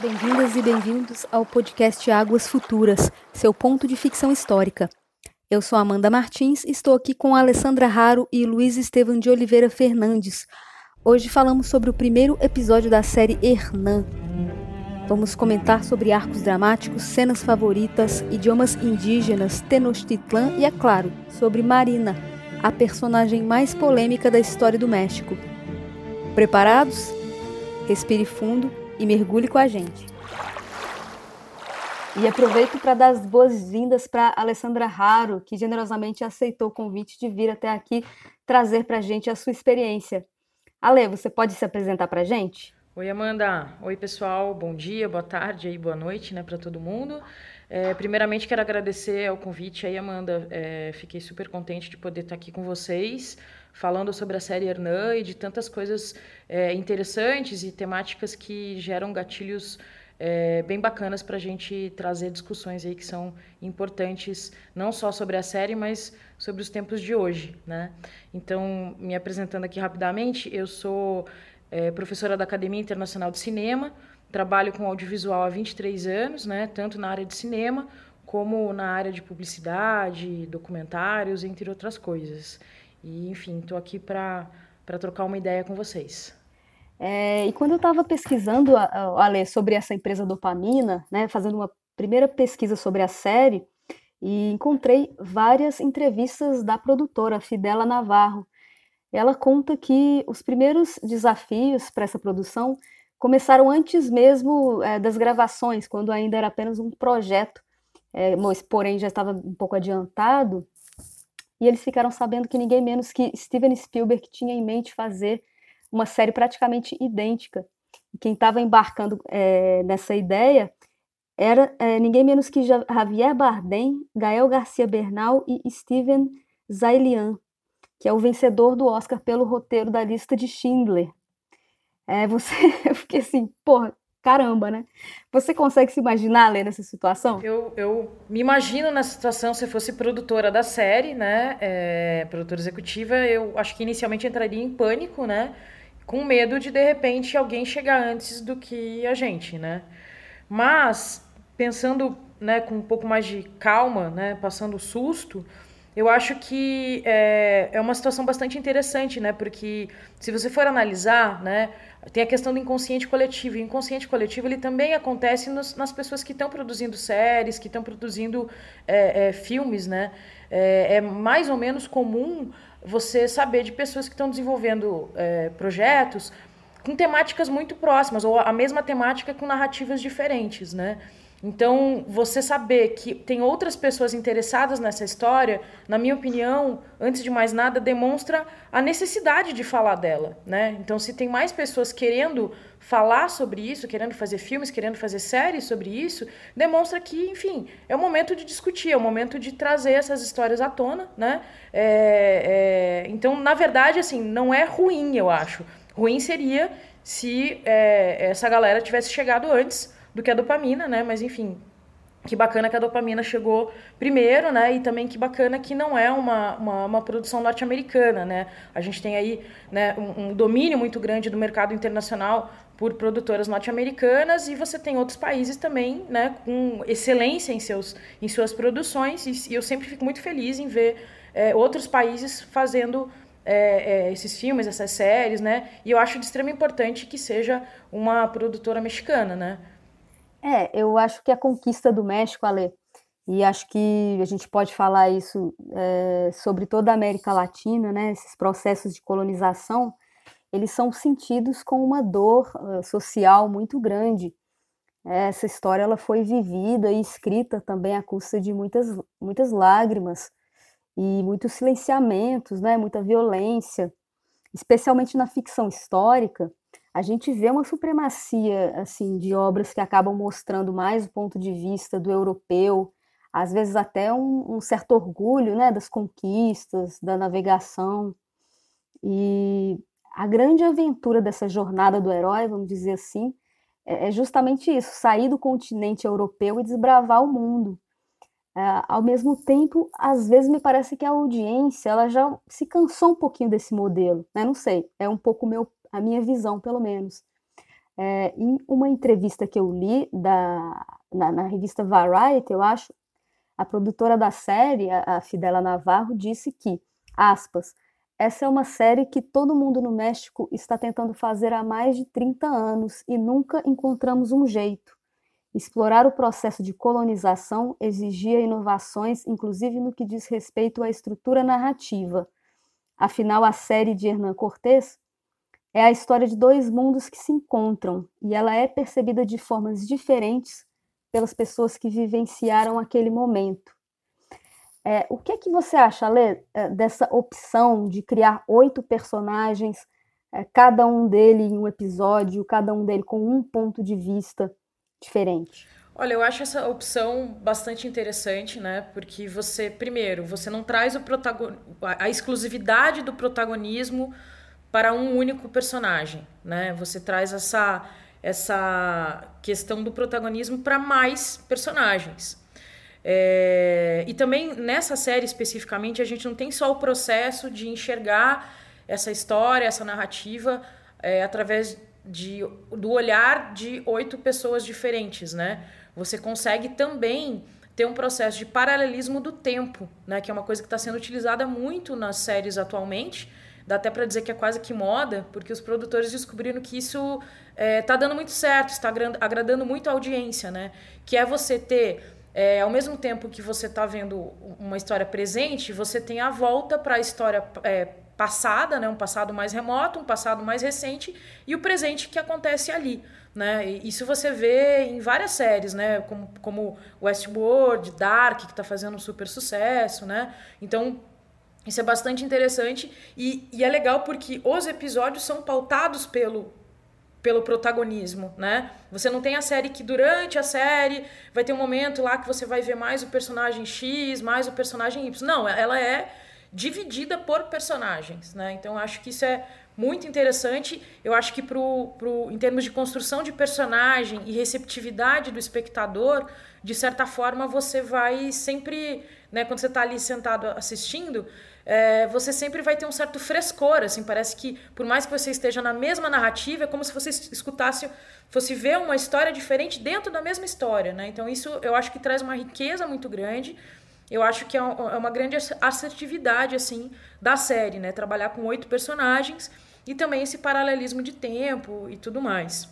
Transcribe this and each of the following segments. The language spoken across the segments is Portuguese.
Bem-vindas e bem-vindos ao podcast Águas Futuras, seu ponto de ficção histórica. Eu sou Amanda Martins e estou aqui com Alessandra Raro e Luiz Estevam de Oliveira Fernandes. Hoje falamos sobre o primeiro episódio da série Hernan. Vamos comentar sobre arcos dramáticos, cenas favoritas, idiomas indígenas, Tenochtitlan e, é claro, sobre Marina, a personagem mais polêmica da história do México. Preparados? Respire fundo e mergulhe com a gente. E aproveito para dar as boas-vindas para Alessandra Raro, que generosamente aceitou o convite de vir até aqui trazer para a gente a sua experiência. Ale, você pode se apresentar para a gente? Oi, Amanda. Oi, pessoal. Bom dia, boa tarde e boa noite né, para todo mundo. É, primeiramente, quero agradecer ao convite aí, Amanda. É, fiquei super contente de poder estar aqui com vocês, falando sobre a série Hernan e de tantas coisas é, interessantes e temáticas que geram gatilhos é, bem bacanas para a gente trazer discussões aí que são importantes, não só sobre a série, mas sobre os tempos de hoje, né? Então, me apresentando aqui rapidamente, eu sou é, professora da Academia Internacional de Cinema, trabalho com audiovisual há 23 anos, né? Tanto na área de cinema como na área de publicidade, documentários, entre outras coisas. E, enfim, estou aqui para trocar uma ideia com vocês. É, e quando eu estava pesquisando, Ale, sobre essa empresa Dopamina, né, fazendo uma primeira pesquisa sobre a série, e encontrei várias entrevistas da produtora, Fidela Navarro. Ela conta que os primeiros desafios para essa produção começaram antes mesmo é, das gravações, quando ainda era apenas um projeto, é, mas porém já estava um pouco adiantado, e eles ficaram sabendo que ninguém menos que Steven Spielberg tinha em mente fazer uma série praticamente idêntica. Quem estava embarcando é, nessa ideia era é, ninguém menos que Javier Bardem, Gael Garcia Bernal e Steven Zailian, que é o vencedor do Oscar pelo roteiro da lista de Schindler. É, você, eu fiquei assim, porra, caramba, né? Você consegue se imaginar, Lê, nessa situação? Eu, eu me imagino nessa situação se eu fosse produtora da série, né? É, produtora executiva, eu acho que inicialmente entraria em pânico, né? com medo de de repente alguém chegar antes do que a gente, né? Mas pensando, né, com um pouco mais de calma, né, passando o susto, eu acho que é, é uma situação bastante interessante, né? Porque se você for analisar, né, tem a questão do inconsciente coletivo. E o inconsciente coletivo ele também acontece nos, nas pessoas que estão produzindo séries, que estão produzindo é, é, filmes, né? É, é mais ou menos comum você saber de pessoas que estão desenvolvendo é, projetos com temáticas muito próximas, ou a mesma temática com narrativas diferentes, né? Então, você saber que tem outras pessoas interessadas nessa história, na minha opinião, antes de mais nada, demonstra a necessidade de falar dela, né? Então, se tem mais pessoas querendo falar sobre isso, querendo fazer filmes, querendo fazer séries sobre isso, demonstra que, enfim, é o momento de discutir, é o momento de trazer essas histórias à tona, né? É, é... Então, na verdade, assim, não é ruim, eu acho. Ruim seria se é, essa galera tivesse chegado antes do que a dopamina, né? Mas enfim, que bacana que a dopamina chegou primeiro, né? E também que bacana que não é uma, uma, uma produção norte-americana, né? A gente tem aí né, um, um, domínio muito grande do mercado internacional por produtoras norte-americanas e você tem outros países também, né? Com excelência em, seus, em suas produções e, e eu sempre fico muito feliz em ver é, outros países fazendo é, é, esses filmes, essas séries, né? E eu acho de extrema importância que seja uma produtora mexicana, né? É, eu acho que a conquista do México, Ale, e acho que a gente pode falar isso é, sobre toda a América Latina, né? Esses processos de colonização, eles são sentidos com uma dor uh, social muito grande. Essa história ela foi vivida e escrita também à custa de muitas, muitas lágrimas e muitos silenciamentos, né? Muita violência, especialmente na ficção histórica a gente vê uma supremacia assim de obras que acabam mostrando mais o ponto de vista do europeu, às vezes até um, um certo orgulho né, das conquistas, da navegação. E a grande aventura dessa jornada do herói, vamos dizer assim, é, é justamente isso: sair do continente europeu e desbravar o mundo. É, ao mesmo tempo, às vezes me parece que a audiência ela já se cansou um pouquinho desse modelo, né? Não sei, é um pouco meu a minha visão, pelo menos. É, em uma entrevista que eu li da, na, na, revista Variety, eu acho, a produtora da série, a, a Fidela Navarro, disse que, aspas, essa é uma série que todo mundo no México está tentando fazer há mais de 30 anos e nunca encontramos um jeito. Explorar o processo de colonização exigia inovações, inclusive no que diz respeito à estrutura narrativa. Afinal, a série de Hernán Cortés é a história de dois mundos que se encontram e ela é percebida de formas diferentes pelas pessoas que vivenciaram aquele momento. É, o que é que você acha, Lê, é, dessa opção de criar oito personagens, é, cada um dele em um episódio, cada um dele com um ponto de vista diferente? Olha, eu acho essa opção bastante interessante, né? Porque você, primeiro, você não traz o protagon... a exclusividade do protagonismo para um único personagem, né? Você traz essa essa questão do protagonismo para mais personagens. É, e também nessa série especificamente a gente não tem só o processo de enxergar essa história, essa narrativa é, através de, do olhar de oito pessoas diferentes, né? Você consegue também ter um processo de paralelismo do tempo, né? Que é uma coisa que está sendo utilizada muito nas séries atualmente dá até para dizer que é quase que moda, porque os produtores descobriram que isso está é, dando muito certo, está agradando muito a audiência, né? Que é você ter, é, ao mesmo tempo que você está vendo uma história presente, você tem a volta para a história é, passada, né? Um passado mais remoto, um passado mais recente e o presente que acontece ali. Né? Isso você vê em várias séries, né? Como, como Westworld, Dark, que está fazendo um super sucesso, né? Então, isso é bastante interessante e, e é legal porque os episódios são pautados pelo, pelo protagonismo, né? Você não tem a série que durante a série vai ter um momento lá que você vai ver mais o personagem X, mais o personagem Y. Não, ela é dividida por personagens, né? Então acho que isso é muito interessante. Eu acho que pro, pro, em termos de construção de personagem e receptividade do espectador, de certa forma você vai sempre, né, quando você está ali sentado assistindo, é, você sempre vai ter um certo frescor, assim, parece que por mais que você esteja na mesma narrativa, é como se você escutasse, fosse ver uma história diferente dentro da mesma história, né? Então isso eu acho que traz uma riqueza muito grande, eu acho que é, é uma grande assertividade, assim, da série, né? Trabalhar com oito personagens e também esse paralelismo de tempo e tudo mais.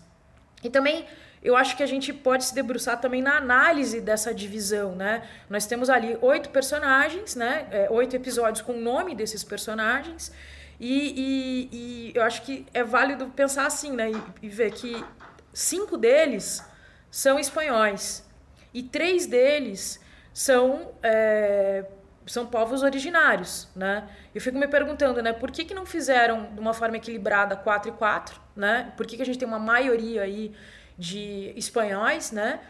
E também eu acho que a gente pode se debruçar também na análise dessa divisão, né? Nós temos ali oito personagens, né? É, oito episódios com o nome desses personagens. E, e, e, eu acho que é válido pensar assim, né? E, e, ver que cinco deles são espanhóis e três deles são, é, são povos originários, né? Eu fico me perguntando, né? Por que, que não fizeram de uma forma equilibrada quatro e quatro, né? Por que, que a gente tem uma maioria aí de espanhóis, né?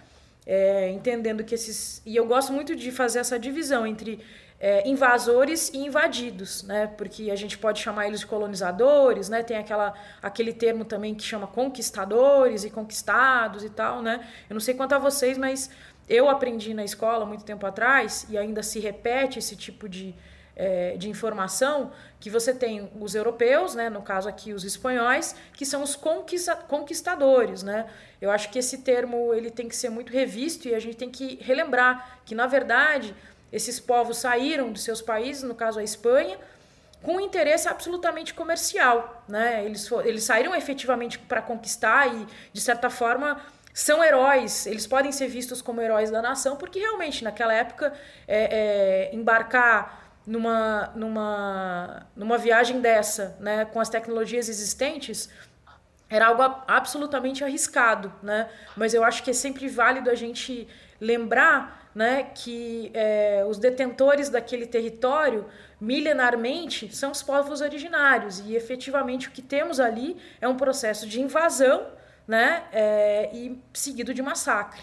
É, entendendo que esses. E eu gosto muito de fazer essa divisão entre é, invasores e invadidos, né? Porque a gente pode chamar eles de colonizadores, né? Tem aquela, aquele termo também que chama conquistadores e conquistados e tal, né? Eu não sei quanto a vocês, mas eu aprendi na escola muito tempo atrás e ainda se repete esse tipo de, é, de informação que você tem os europeus, né, no caso aqui os espanhóis, que são os conquista conquistadores, né? Eu acho que esse termo ele tem que ser muito revisto e a gente tem que relembrar que na verdade esses povos saíram dos seus países, no caso a Espanha, com interesse absolutamente comercial, né? Eles eles saíram efetivamente para conquistar e de certa forma são heróis, eles podem ser vistos como heróis da nação, porque realmente naquela época é, é, embarcar numa, numa, numa viagem dessa, né, com as tecnologias existentes, era algo absolutamente arriscado, né? Mas eu acho que é sempre válido a gente lembrar, né, que é, os detentores daquele território milenarmente são os povos originários e efetivamente o que temos ali é um processo de invasão, né, é, e seguido de massacre.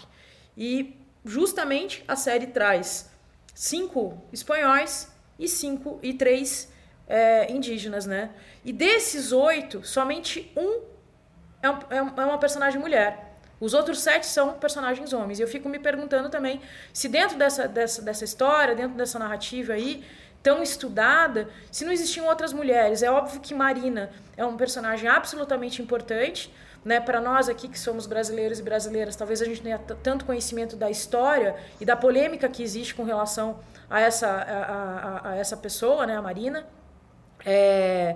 E justamente a série traz cinco espanhóis e cinco e três é, indígenas, né? E desses oito, somente um é, um é, é uma personagem mulher. Os outros sete são personagens homens. E eu fico me perguntando também se dentro dessa, dessa, dessa história, dentro dessa narrativa aí, tão estudada se não existiam outras mulheres. É óbvio que Marina é um personagem absolutamente importante, né, para nós aqui que somos brasileiros e brasileiras, talvez a gente tenha tanto conhecimento da história e da polêmica que existe com relação a essa, a, a, a essa pessoa, né, a Marina. É,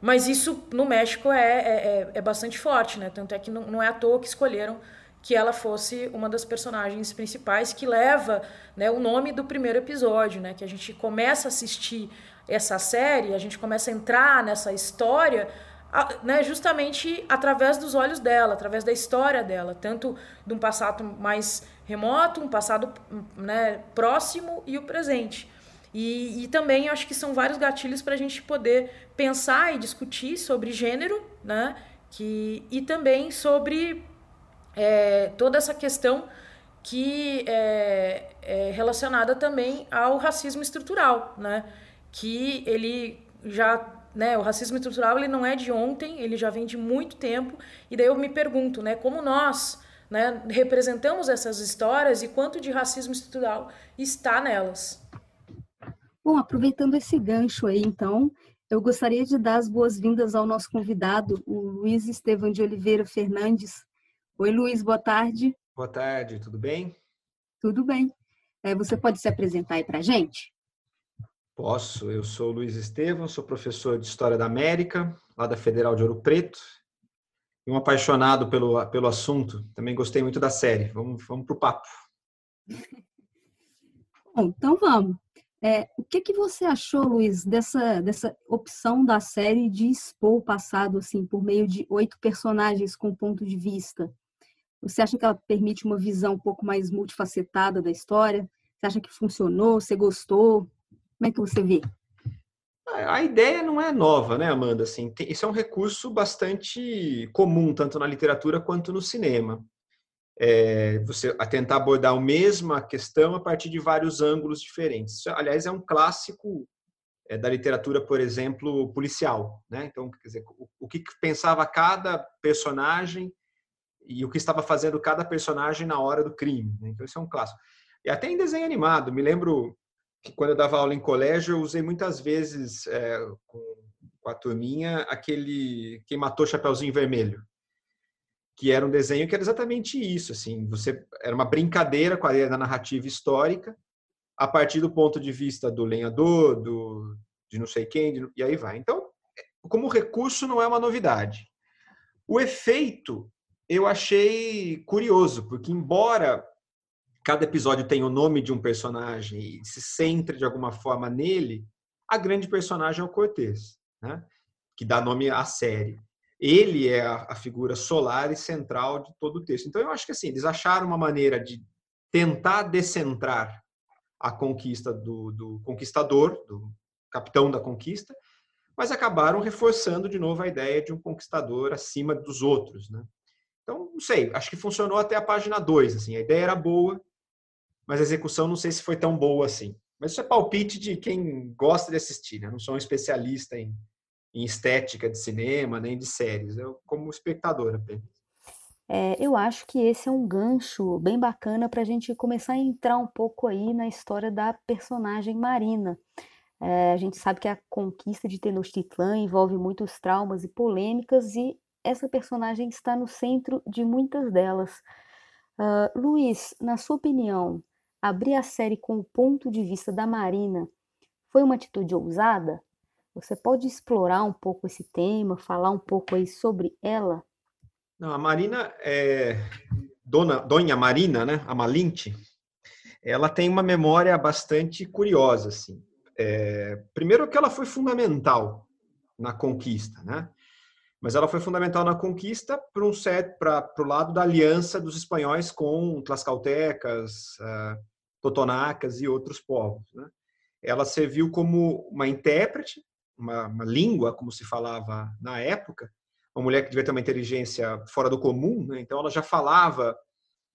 mas isso no México é, é, é, é bastante forte, né? Tanto é que não, não é à toa que escolheram que ela fosse uma das personagens principais que leva né, o nome do primeiro episódio, né? Que a gente começa a assistir essa série, a gente começa a entrar nessa história né, justamente através dos olhos dela, através da história dela, tanto de um passado mais remoto, um passado né, próximo e o presente. E, e também acho que são vários gatilhos para a gente poder pensar e discutir sobre gênero, né? Que, e também sobre é, toda essa questão que é, é relacionada também ao racismo estrutural, né? Que ele já né, o racismo estrutural ele não é de ontem, ele já vem de muito tempo. E daí eu me pergunto, né, como nós né, representamos essas histórias e quanto de racismo estrutural está nelas. Bom, aproveitando esse gancho aí, então, eu gostaria de dar as boas-vindas ao nosso convidado, o Luiz Estevam de Oliveira Fernandes. Oi, Luiz, boa tarde. Boa tarde, tudo bem? Tudo bem. É, você pode se apresentar aí para a gente? Posso. Eu sou Luiz Estevam, sou professor de História da América, lá da Federal de Ouro Preto, e um apaixonado pelo, pelo assunto. Também gostei muito da série. Vamos, vamos para o papo. Bom, então vamos. É, o que, que você achou, Luiz, dessa, dessa opção da série de expor o passado assim, por meio de oito personagens com ponto de vista? Você acha que ela permite uma visão um pouco mais multifacetada da história? Você acha que funcionou? Você gostou? Como é que você vê? A ideia não é nova, né, Amanda? Assim, isso é um recurso bastante comum, tanto na literatura quanto no cinema. É, você tentar abordar a mesma questão a partir de vários ângulos diferentes. Isso, aliás, é um clássico é, da literatura, por exemplo, policial. Né? Então, quer dizer, o, o que pensava cada personagem e o que estava fazendo cada personagem na hora do crime. Né? Então, isso é um clássico. E até em desenho animado, me lembro que quando eu dava aula em colégio, eu usei muitas vezes é, com, a turminha aquele Quem Matou Chapeuzinho Vermelho, que era um desenho que era exatamente isso, assim, você era uma brincadeira com a da narrativa histórica, a partir do ponto de vista do lenhador, do, de não sei quem, de, e aí vai. Então, como recurso não é uma novidade. O efeito eu achei curioso, porque embora cada episódio tem o nome de um personagem e se centre de alguma forma nele, a grande personagem é o Cortez, né? que dá nome à série. Ele é a, figura solar e central de todo o texto. Então, eu acho que assim, eles acharam uma maneira de tentar descentrar a conquista do, do conquistador, do capitão da conquista, mas acabaram reforçando de novo a ideia de um conquistador acima dos outros. Né? Então, não sei, acho que funcionou até a página 2. Assim, a ideia era boa, mas a execução não sei se foi tão boa assim. Mas isso é palpite de quem gosta de assistir, né? Não sou um especialista em, em estética de cinema, nem de séries. Eu como espectador apenas. É, eu acho que esse é um gancho bem bacana para a gente começar a entrar um pouco aí na história da personagem Marina. É, a gente sabe que a conquista de Tenochtitlan envolve muitos traumas e polêmicas e essa personagem está no centro de muitas delas. Uh, Luiz, na sua opinião, abrir a série com o ponto de vista da Marina foi uma atitude ousada? Você pode explorar um pouco esse tema, falar um pouco aí sobre ela? Não, a Marina é Dona Dona Marina, né? A Malinte, ela tem uma memória bastante curiosa, assim. É, primeiro que ela foi fundamental na conquista, né? Mas ela foi fundamental na conquista para um para o lado da aliança dos espanhóis com tlascaltecas, uh, totonacas e outros povos. Né? Ela serviu como uma intérprete, uma, uma, língua, como se falava na época, uma mulher que devia ter uma inteligência fora do comum, né? então ela já falava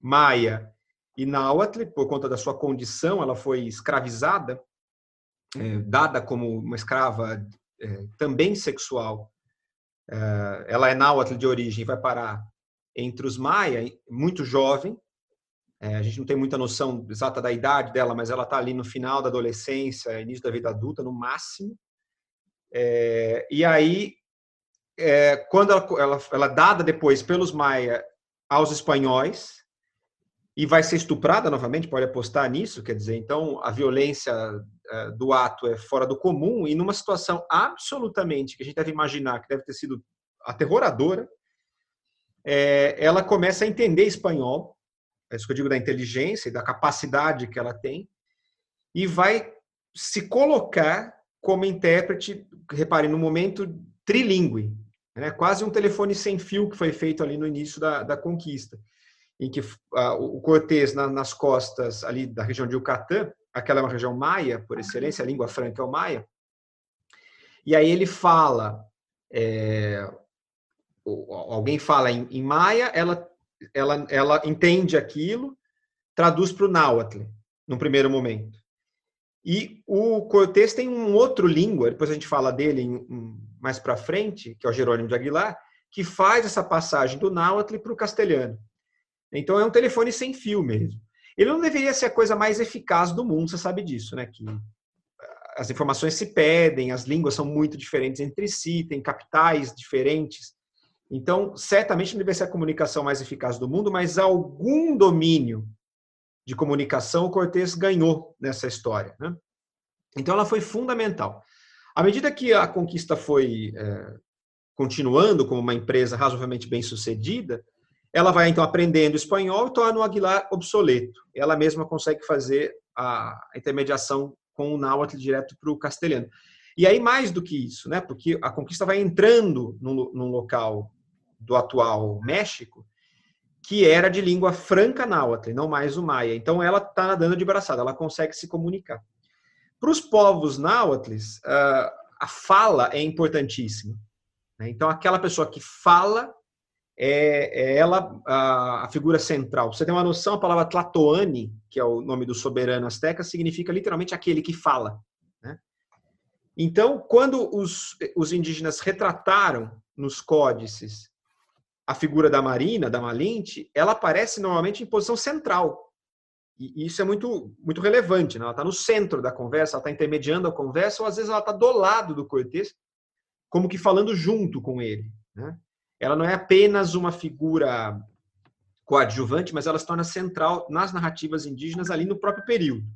maia e náhuatl, por conta da sua condição, ela foi escravizada, é, dada como uma escrava é, também sexual. É, ela é náhuatl de origem, vai parar entre os maia, muito jovem, É, a gente não tem muita noção exata da idade dela, mas ela está ali no final da adolescência, início da vida adulta, no máximo. É, e aí, é, quando ela, ela, ela é dada depois pelos Maia aos espanhóis, e vai ser estuprada novamente, pode apostar nisso, quer dizer, então a violência é, do ato é fora do comum e numa situação absolutamente que a gente deve imaginar que deve ter sido aterroradora, é, ela começa a entender espanhol, é isso que eu digo da inteligência e da capacidade que ela tem, e vai se colocar como intérprete, repare, no momento trilingue, né? quase um telefone sem fio que foi feito ali no início da, da conquista em que uh, o Cortés na, nas costas ali da região de Yucatán, aquela é uma região maia, por excelência, a língua franca é o maia, e aí ele fala, é, alguém fala em, em, maia, ela, ela, ela entende aquilo, traduz para o náhuatl, no primeiro momento. E o Cortés tem um outro língua, depois a gente fala dele mais para frente, que é o Jerônimo de Aguilar, que faz essa passagem do náhuatl para o castelhano. Então é um telefone sem fio mesmo. Ele não deveria ser a coisa mais eficaz do mundo, você sabe disso, né? Que as informações se pedem, as línguas são muito diferentes entre si, tem capitais diferentes. Então, certamente não deveria ser a comunicação mais eficaz do mundo, mas algum domínio de comunicação o Cortes ganhou nessa história. Né? Então, ela foi fundamental. À medida que a conquista foi é, continuando como uma empresa razoavelmente bem sucedida, ela vai então aprendendo espanhol e torna o Aguilar obsoleto. Ela mesma consegue fazer a intermediação com o náhuatl direto para o castelhano. E aí mais do que isso, né? Porque a conquista vai entrando num local do atual México que era de língua franca náhuatl, não mais o maia. Então ela está nadando de braçada, ela consegue se comunicar. Para os povos náhuatls, ah, a fala é importantíssima. Né? Então aquela pessoa que fala é, é ela a, figura central. Você tem uma noção, a palavra Tlatoani, que é o nome do soberano azteca, significa literalmente aquele que fala. Né? Então, quando os, os indígenas retrataram nos códices a figura da Marina, da Malinte, ela aparece normalmente em posição central. E isso é muito, muito relevante. Né? Ela está no centro da conversa, ela está intermediando a conversa, ou às vezes ela está do lado do Cortês, como que falando junto com ele. Né? ela não é apenas uma figura coadjuvante, mas ela se torna central nas narrativas indígenas ali no próprio período.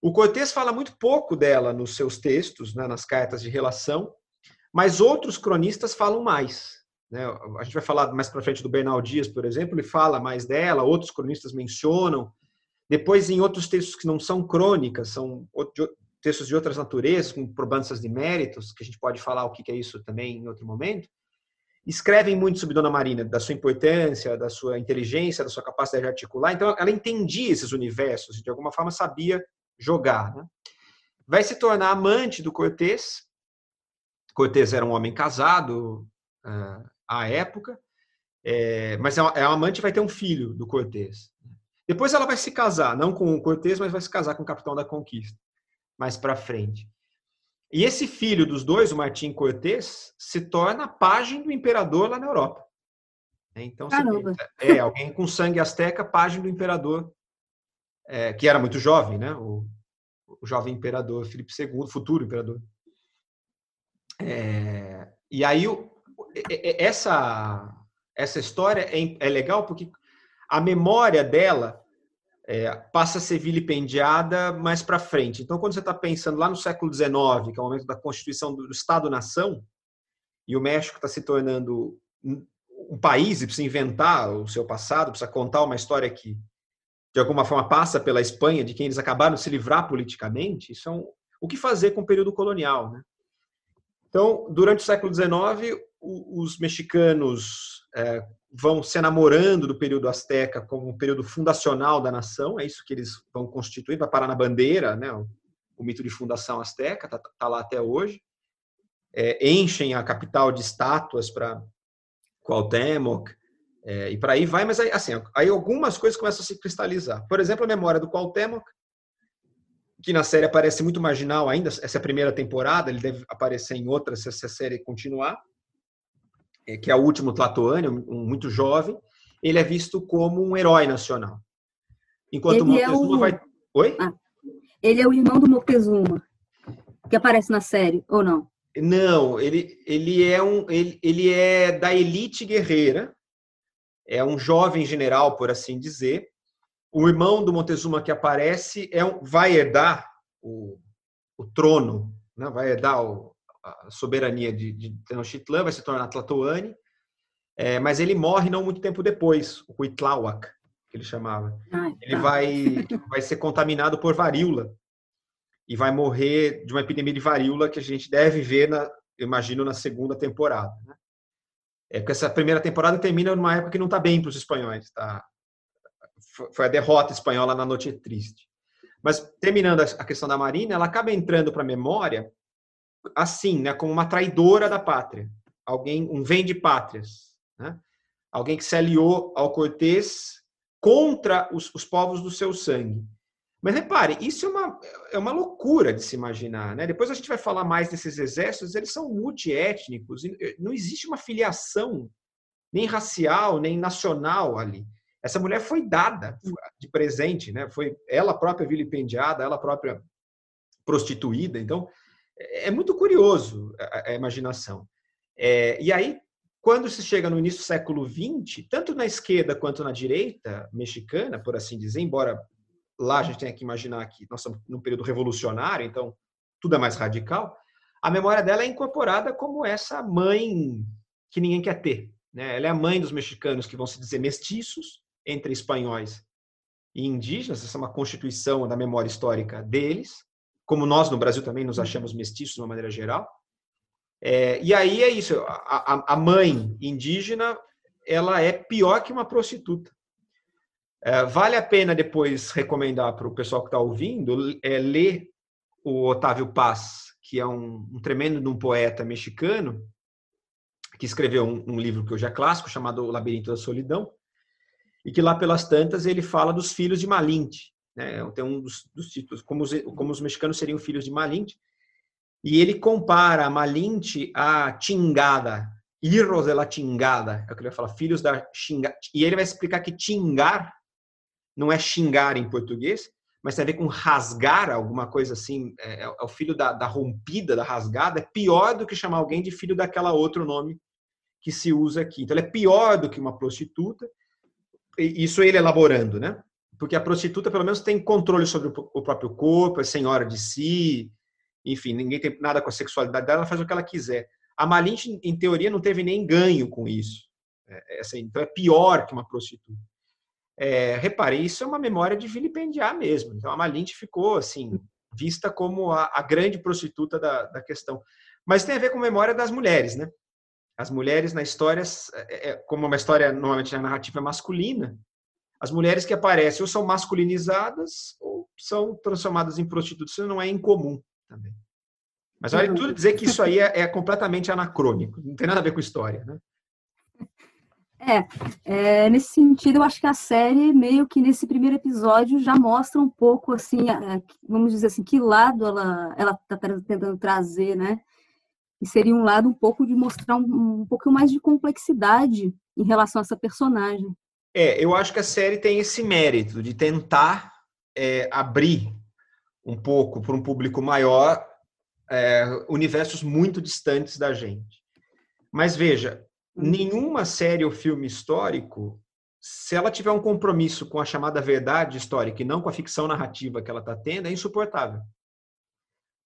O Cortés fala muito pouco dela nos seus textos, né, nas cartas de relação, mas outros cronistas falam mais. Né? A gente vai falar mais para frente do Bernal Dias, por exemplo, ele fala mais dela, outros cronistas mencionam. Depois, em outros textos que não são crônicas, são textos de outras naturezas, como probanças de méritos, que a gente pode falar o que é isso também em outro momento, escrevem muito sobre Dona Marina, da sua importância, da sua inteligência, da sua capacidade de articular. Então, ela entendia esses universos e, de alguma forma, sabia jogar. Né? Vai se tornar amante do Cortés. Cortés era um homem casado uh, à época, é, mas é é uma amante vai ter um filho do Cortés. Depois ela vai se casar, não com o Cortés, mas vai se casar com o capitão da conquista, mais para frente. E esse filho dos dois, o Martim Cortés, se torna pajem do imperador lá na Europa. É, então, é alguém com sangue asteca, pajem do imperador, é, que era muito jovem, né? O, o, jovem imperador Filipe II, futuro imperador. É, e aí, essa, essa história é, é legal porque a memória dela é, passa a ser vilipendiada mais para frente. Então, quando você está pensando lá no século XIX, que é o momento da constituição do Estado-nação, e o México está se tornando um país e precisa inventar o seu passado, precisa contar uma história que, de alguma forma, passa pela Espanha, de quem eles acabaram de se livrar politicamente, isso é um, o que fazer com o período colonial. Né? Então, durante o século XIX, os mexicanos é, vão se namorando do período azteca como um período fundacional da nação, é isso que eles vão constituir, vai parar na bandeira, né? o, mito de fundação azteca, está tá lá até hoje. É, enchem a capital de estátuas para Cuauhtémoc, é, e para aí vai, mas aí, assim, aí algumas coisas começam a se cristalizar. Por exemplo, a memória do Cuauhtémoc, que na série aparece muito marginal ainda, essa é a primeira temporada, ele deve aparecer em outras se essa série continuar. É, que é o último Tlatoani, um, muito jovem, ele é visto como um herói nacional. Enquanto ele Montezuma é o... vai. Oi? Ah, ele é o irmão do Moctezuma, que aparece na série, ou não? Não, ele, ele, é um, ele, ele é da elite guerreira, é um jovem general, por assim dizer. O irmão do Montezuma que aparece é um, vai herdar o, o trono, né? vai herdar o, a soberania de, de Tenochtitlan, vai se tornar Tlatoani, é, mas ele morre não muito tempo depois, o Cuitláhuac, que ele chamava. Ai, ele tá. vai, vai ser contaminado por varíola e vai morrer de uma epidemia de varíola que a gente deve ver, na, imagino, na segunda temporada. Né? É porque essa primeira temporada termina numa época que não está bem para os espanhóis. Tá? Foi a derrota espanhola na Noite Triste. Mas terminando a questão da Marina, ela acaba entrando para a memória assim, né, como uma traidora da pátria, alguém, um vende-pátrias, né? alguém que se aliou ao Cortés contra os, os, povos do seu sangue. Mas repare, isso é uma, é uma loucura de se imaginar. Né? Depois a gente vai falar mais desses exércitos, eles são multiétnicos, não existe uma filiação nem racial, nem nacional ali. Essa mulher foi dada de presente, né? foi ela própria vilipendiada, ela própria prostituída. Então, é, é muito curioso a, a imaginação. É, e aí, quando se chega no início do século XX, tanto na esquerda quanto na direita mexicana, por assim dizer, embora lá a gente tenha que imaginar que nós estamos num período revolucionário, então tudo é mais radical, a memória dela é incorporada como essa mãe que ninguém quer ter. Né? Ela é a mãe dos mexicanos que vão se dizer mestiços entre espanhóis e indígenas, essa é uma constituição da memória histórica deles como nós no Brasil também nos achamos mestiços de uma maneira geral. É, e aí é isso, a, a, mãe indígena ela é pior que uma prostituta. É, vale a pena depois recomendar para o pessoal que está ouvindo é, ler o Otávio Paz, que é um, um tremendo um poeta mexicano, que escreveu um, um, livro que hoje é clássico, chamado O Labirinto da Solidão, e que lá pelas tantas ele fala dos filhos de Malinte, né? Tem um dos, dos títulos, como os, como os mexicanos seriam filhos de Malinte, e ele compara Malinte a Tingada, hijos de la Tingada, é o que ele vai falar, filhos da xingada. E ele vai explicar que tingar não é xingar em português, mas tem a ver com rasgar, alguma coisa assim, é, é o filho da, da, rompida, da rasgada, é pior do que chamar alguém de filho daquela outro nome que se usa aqui. Então, ele é pior do que uma prostituta, isso ele elaborando, né? Porque a prostituta pelo menos tem controle sobre o próprio corpo, é senhora de si, enfim, ninguém tem nada com a sexualidade dela, ela faz o que ela quiser. A Malinte, em teoria, não teve nem ganho com isso. É, é assim, então é pior que uma prostituta. É, repare, isso é uma memória de vilipendiar mesmo. Então a Malinte ficou assim vista como a, a grande prostituta da, da, questão. Mas tem a ver com a memória das mulheres, né? As mulheres na história, é, é como uma história normalmente a narrativa masculina, as mulheres que aparecem ou são masculinizadas ou são transformadas em prostitutas. Isso não é incomum também. Mas vale tudo dizer que isso aí é, é, completamente anacrônico, não tem nada a ver com história, né? É, é, nesse sentido, eu acho que a série, meio que nesse primeiro episódio, já mostra um pouco, assim, vamos dizer assim, que lado ela ela está tentando trazer, né? E seria um lado um pouco de mostrar um, um pouco mais de complexidade em relação a essa personagem. É, eu acho que a série tem esse mérito de tentar é, abrir um pouco para um público maior é, universos muito distantes da gente. Mas veja, hum. nenhuma série ou filme histórico, se ela tiver um compromisso com a chamada verdade histórica e não com a ficção narrativa que ela está tendo, é insuportável.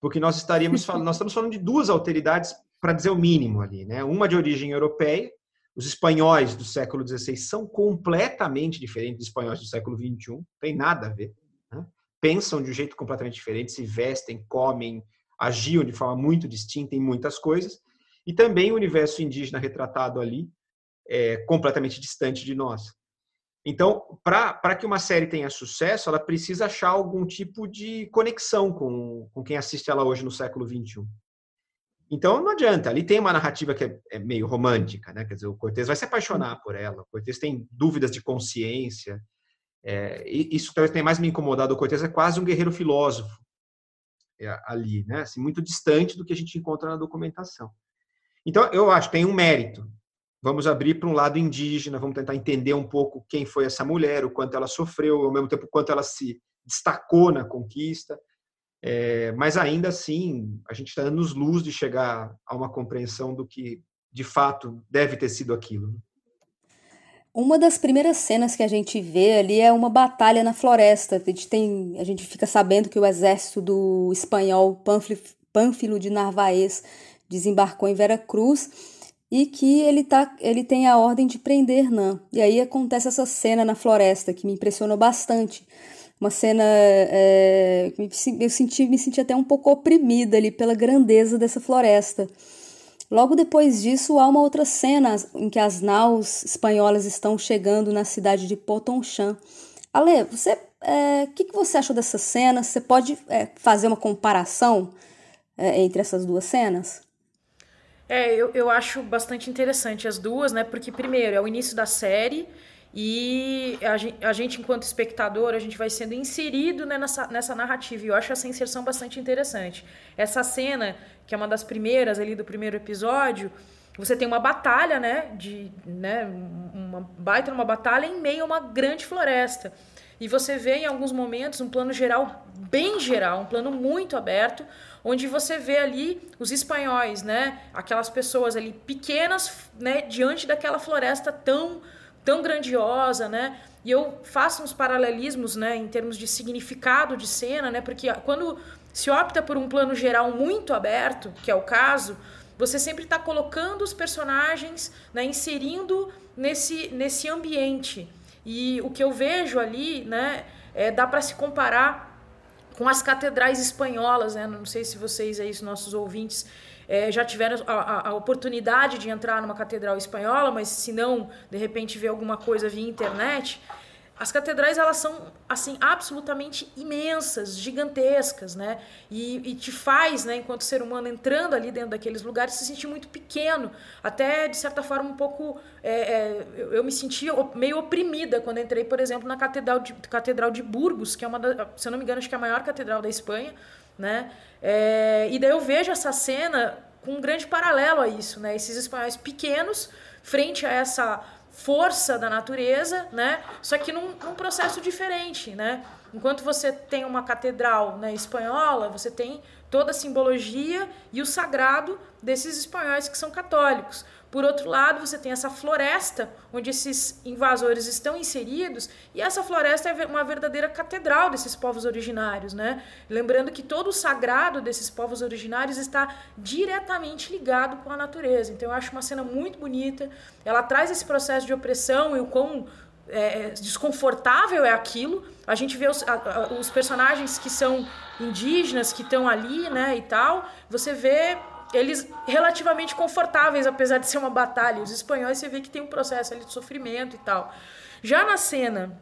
Porque nós estaríamos falando, nós estamos falando de duas alteridades para dizer o mínimo ali, né? Uma de origem europeia os espanhóis do século XVI são completamente diferentes dos espanhóis do século XXI, tem nada a ver. Né? Pensam de um jeito completamente diferente, se vestem, comem, agiam de forma muito distinta em muitas coisas. E também o universo indígena retratado ali é completamente distante de nós. Então, para que uma série tenha sucesso, ela precisa achar algum tipo de conexão com, com quem assiste ela hoje no século XXI. Então não adianta, ali tem uma narrativa que é, é, meio romântica, né? Quer dizer, o Cortez vai se apaixonar por ela, o Cortez tem dúvidas de consciência. É, isso talvez tenha mais me incomodado. O Cortez é quase um guerreiro filósofo é, ali, né? Assim, muito distante do que a gente encontra na documentação. Então eu acho tem um mérito vamos abrir para um lado indígena, vamos tentar entender um pouco quem foi essa mulher, o quanto ela sofreu, ao mesmo tempo quanto ela se destacou na conquista. É, mas ainda assim, a gente está anos luz de chegar a uma compreensão do que de fato deve ter sido aquilo. Né? Uma das primeiras cenas que a gente vê ali é uma batalha na floresta. A gente, tem, a gente fica sabendo que o exército do espanhol Pânfilo de Narvaez desembarcou em Vera Cruz e que ele, tá, ele tem a ordem de prender Nan. E aí acontece essa cena na floresta que me impressionou bastante. Uma cena é, eu senti, me senti até um pouco oprimida ali pela grandeza dessa floresta. Logo depois disso, há uma outra cena em que as naus espanholas estão chegando na cidade de Potonchan. Ale, você, o é, que, que você achou dessa cena? Você pode é, fazer uma comparação é, entre essas duas cenas? É, eu, eu acho bastante interessante as duas, né? Porque, primeiro, é o início da série e a gente, a gente, enquanto espectador, a gente vai sendo inserido né, nessa, nessa narrativa. E eu acho essa inserção bastante interessante. Essa cena, que é uma das primeiras ali do primeiro episódio, você tem uma batalha, né? De, né uma baita uma batalha em meio a uma grande floresta. E você vê em alguns momentos um plano geral bem geral, um plano muito aberto, onde você vê ali os espanhóis, né? Aquelas pessoas ali pequenas, né? Diante daquela floresta tão tão grandiosa, né? E eu faço uns paralelismos, né, em termos de significado de cena, né? Porque quando se opta por um plano geral muito aberto, que é o caso, você sempre está colocando os personagens, né, inserindo nesse, nesse ambiente. E o que eu vejo ali, né, é, dá para se comparar com as catedrais espanholas, né? Não sei se vocês aí, nossos ouvintes, é, já tiveram a, a, a, oportunidade de entrar numa catedral espanhola, mas se não, de repente, ver alguma coisa via internet, as catedrais elas são assim absolutamente imensas, gigantescas, né? E, e, te faz, né, enquanto ser humano entrando ali dentro daqueles lugares, se sentir muito pequeno, até de certa forma um pouco é, é, eu, me senti meio oprimida quando entrei, por exemplo, na catedral de, catedral de Burgos, que é uma, da, se eu não me engano, acho que é a maior catedral da Espanha, né? É, e daí eu vejo essa cena com um grande paralelo a isso, né? Esses espanhóis pequenos frente a essa força da natureza, né? Só que num, num, processo diferente, né? Enquanto você tem uma catedral né, espanhola, você tem toda a simbologia e o sagrado desses espanhóis que são católicos. Por outro lado, você tem essa floresta onde esses invasores estão inseridos, e essa floresta é uma verdadeira catedral desses povos originários, né? Lembrando que todo o sagrado desses povos originários está diretamente ligado com a natureza. Então eu acho uma cena muito bonita. Ela traz esse processo de opressão e o quão é, desconfortável é aquilo. A gente vê os, a, os personagens que são indígenas, que estão ali, né, e tal. Você vê eles relativamente confortáveis, apesar de ser uma batalha. Os espanhóis você vê que tem um processo ali de sofrimento e tal. Já na cena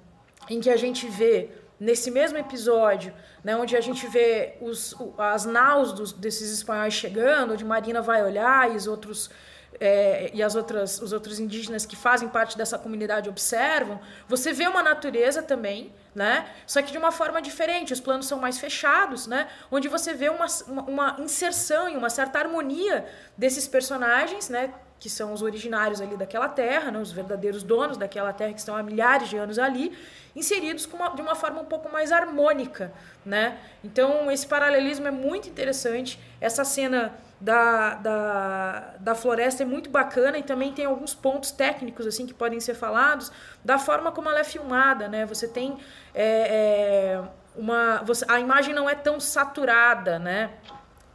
em que a gente vê nesse mesmo episódio, né, onde a gente vê os, as naus dos, desses espanhóis chegando, onde Marina vai olhar e os outros é, e as outras, os outros indígenas que fazem parte dessa comunidade observam, você vê uma natureza também, né? Só que de uma forma diferente, os planos são mais fechados, né? Onde você vê uma, uma, inserção e uma certa harmonia desses personagens, né? Que são os originários ali daquela terra, né? os verdadeiros donos daquela terra que estão há milhares de anos ali, inseridos uma, de uma forma um pouco mais harmônica, né? Então esse paralelismo é muito interessante. Essa cena da, da, da floresta é muito bacana e também tem alguns pontos técnicos assim que podem ser falados da forma como ela é filmada, né? Você tem é, é, uma, você, a imagem não é tão saturada, né?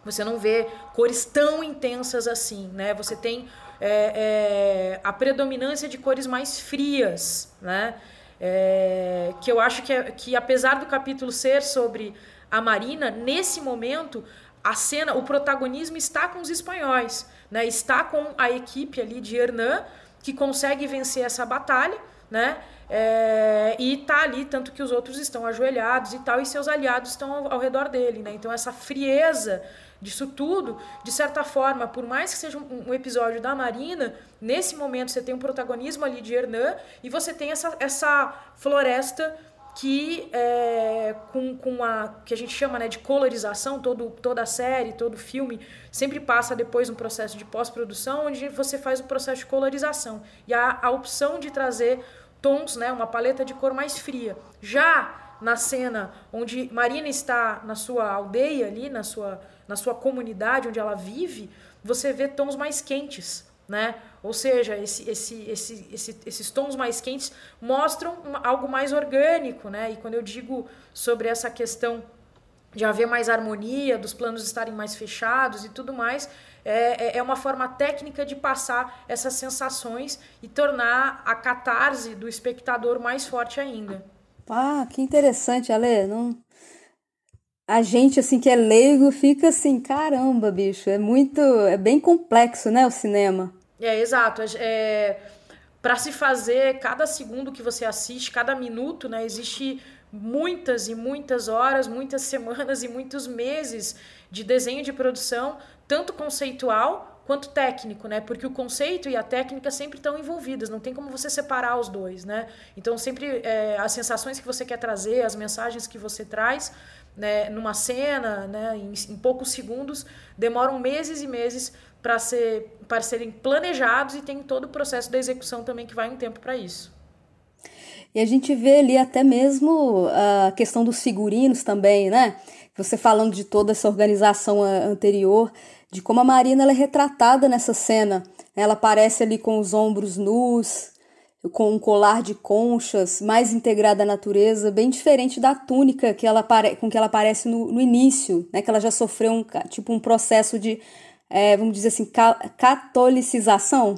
Você não vê cores tão intensas assim, né? Você tem é, é a predominância de cores mais frias, né? É, que eu acho que, é, que apesar do capítulo ser sobre a Marina, nesse momento a cena, o protagonismo está com os espanhóis, né? Está com a equipe ali de Hernan que consegue vencer essa batalha, né? É, e tá ali tanto que os outros estão ajoelhados e tal e seus aliados estão ao, ao redor dele, né? Então essa frieza disso tudo, de certa forma, por mais que seja um, um, episódio da Marina, nesse momento você tem um protagonismo ali de Hernan e você tem essa, essa floresta que é, com, com a que a gente chama né, de colorização, todo, toda a série, todo filme, sempre passa depois um processo de pós-produção, onde você faz o processo de colorização. E há a opção de trazer tons, né, uma paleta de cor mais fria. Já na cena onde Marina está na sua aldeia ali, na sua, na sua comunidade onde ela vive, você vê tons mais quentes, né? Ou seja, esse, esse, esse, esse, esses tons mais quentes mostram algo mais orgânico, né? E quando eu digo sobre essa questão de haver mais harmonia, dos planos estarem mais fechados e tudo mais, é, é, é uma forma técnica de passar essas sensações e tornar a catarse do espectador mais forte ainda. Ah, que interessante, Ale. Não... A gente, assim, que é leigo, fica assim, caramba, bicho, é muito. É bem complexo, né, o cinema. É, exato. É, para se fazer, cada segundo que você assiste, cada minuto, né, existe muitas e muitas horas, muitas semanas e muitos meses de desenho de produção, tanto conceitual quanto técnico, né? Porque o conceito e a técnica sempre estão envolvidas, não tem como você separar os dois, né? Então sempre é, as sensações que você quer trazer, as mensagens que você traz, né, numa cena, né, em, em poucos segundos, demoram meses e meses para ser, para serem planejados e tem todo o processo da execução também que vai um tempo para isso. E a gente vê ali até mesmo a questão dos figurinos também, né? Você falando de toda essa organização anterior, de como a Marina ela é retratada nessa cena. Ela aparece ali com os ombros nus, com um colar de conchas, mais integrada à natureza, bem diferente da túnica que ela com que ela aparece no, no início, né? Que ela já sofreu um tipo um processo de é, vamos dizer assim, catolicização.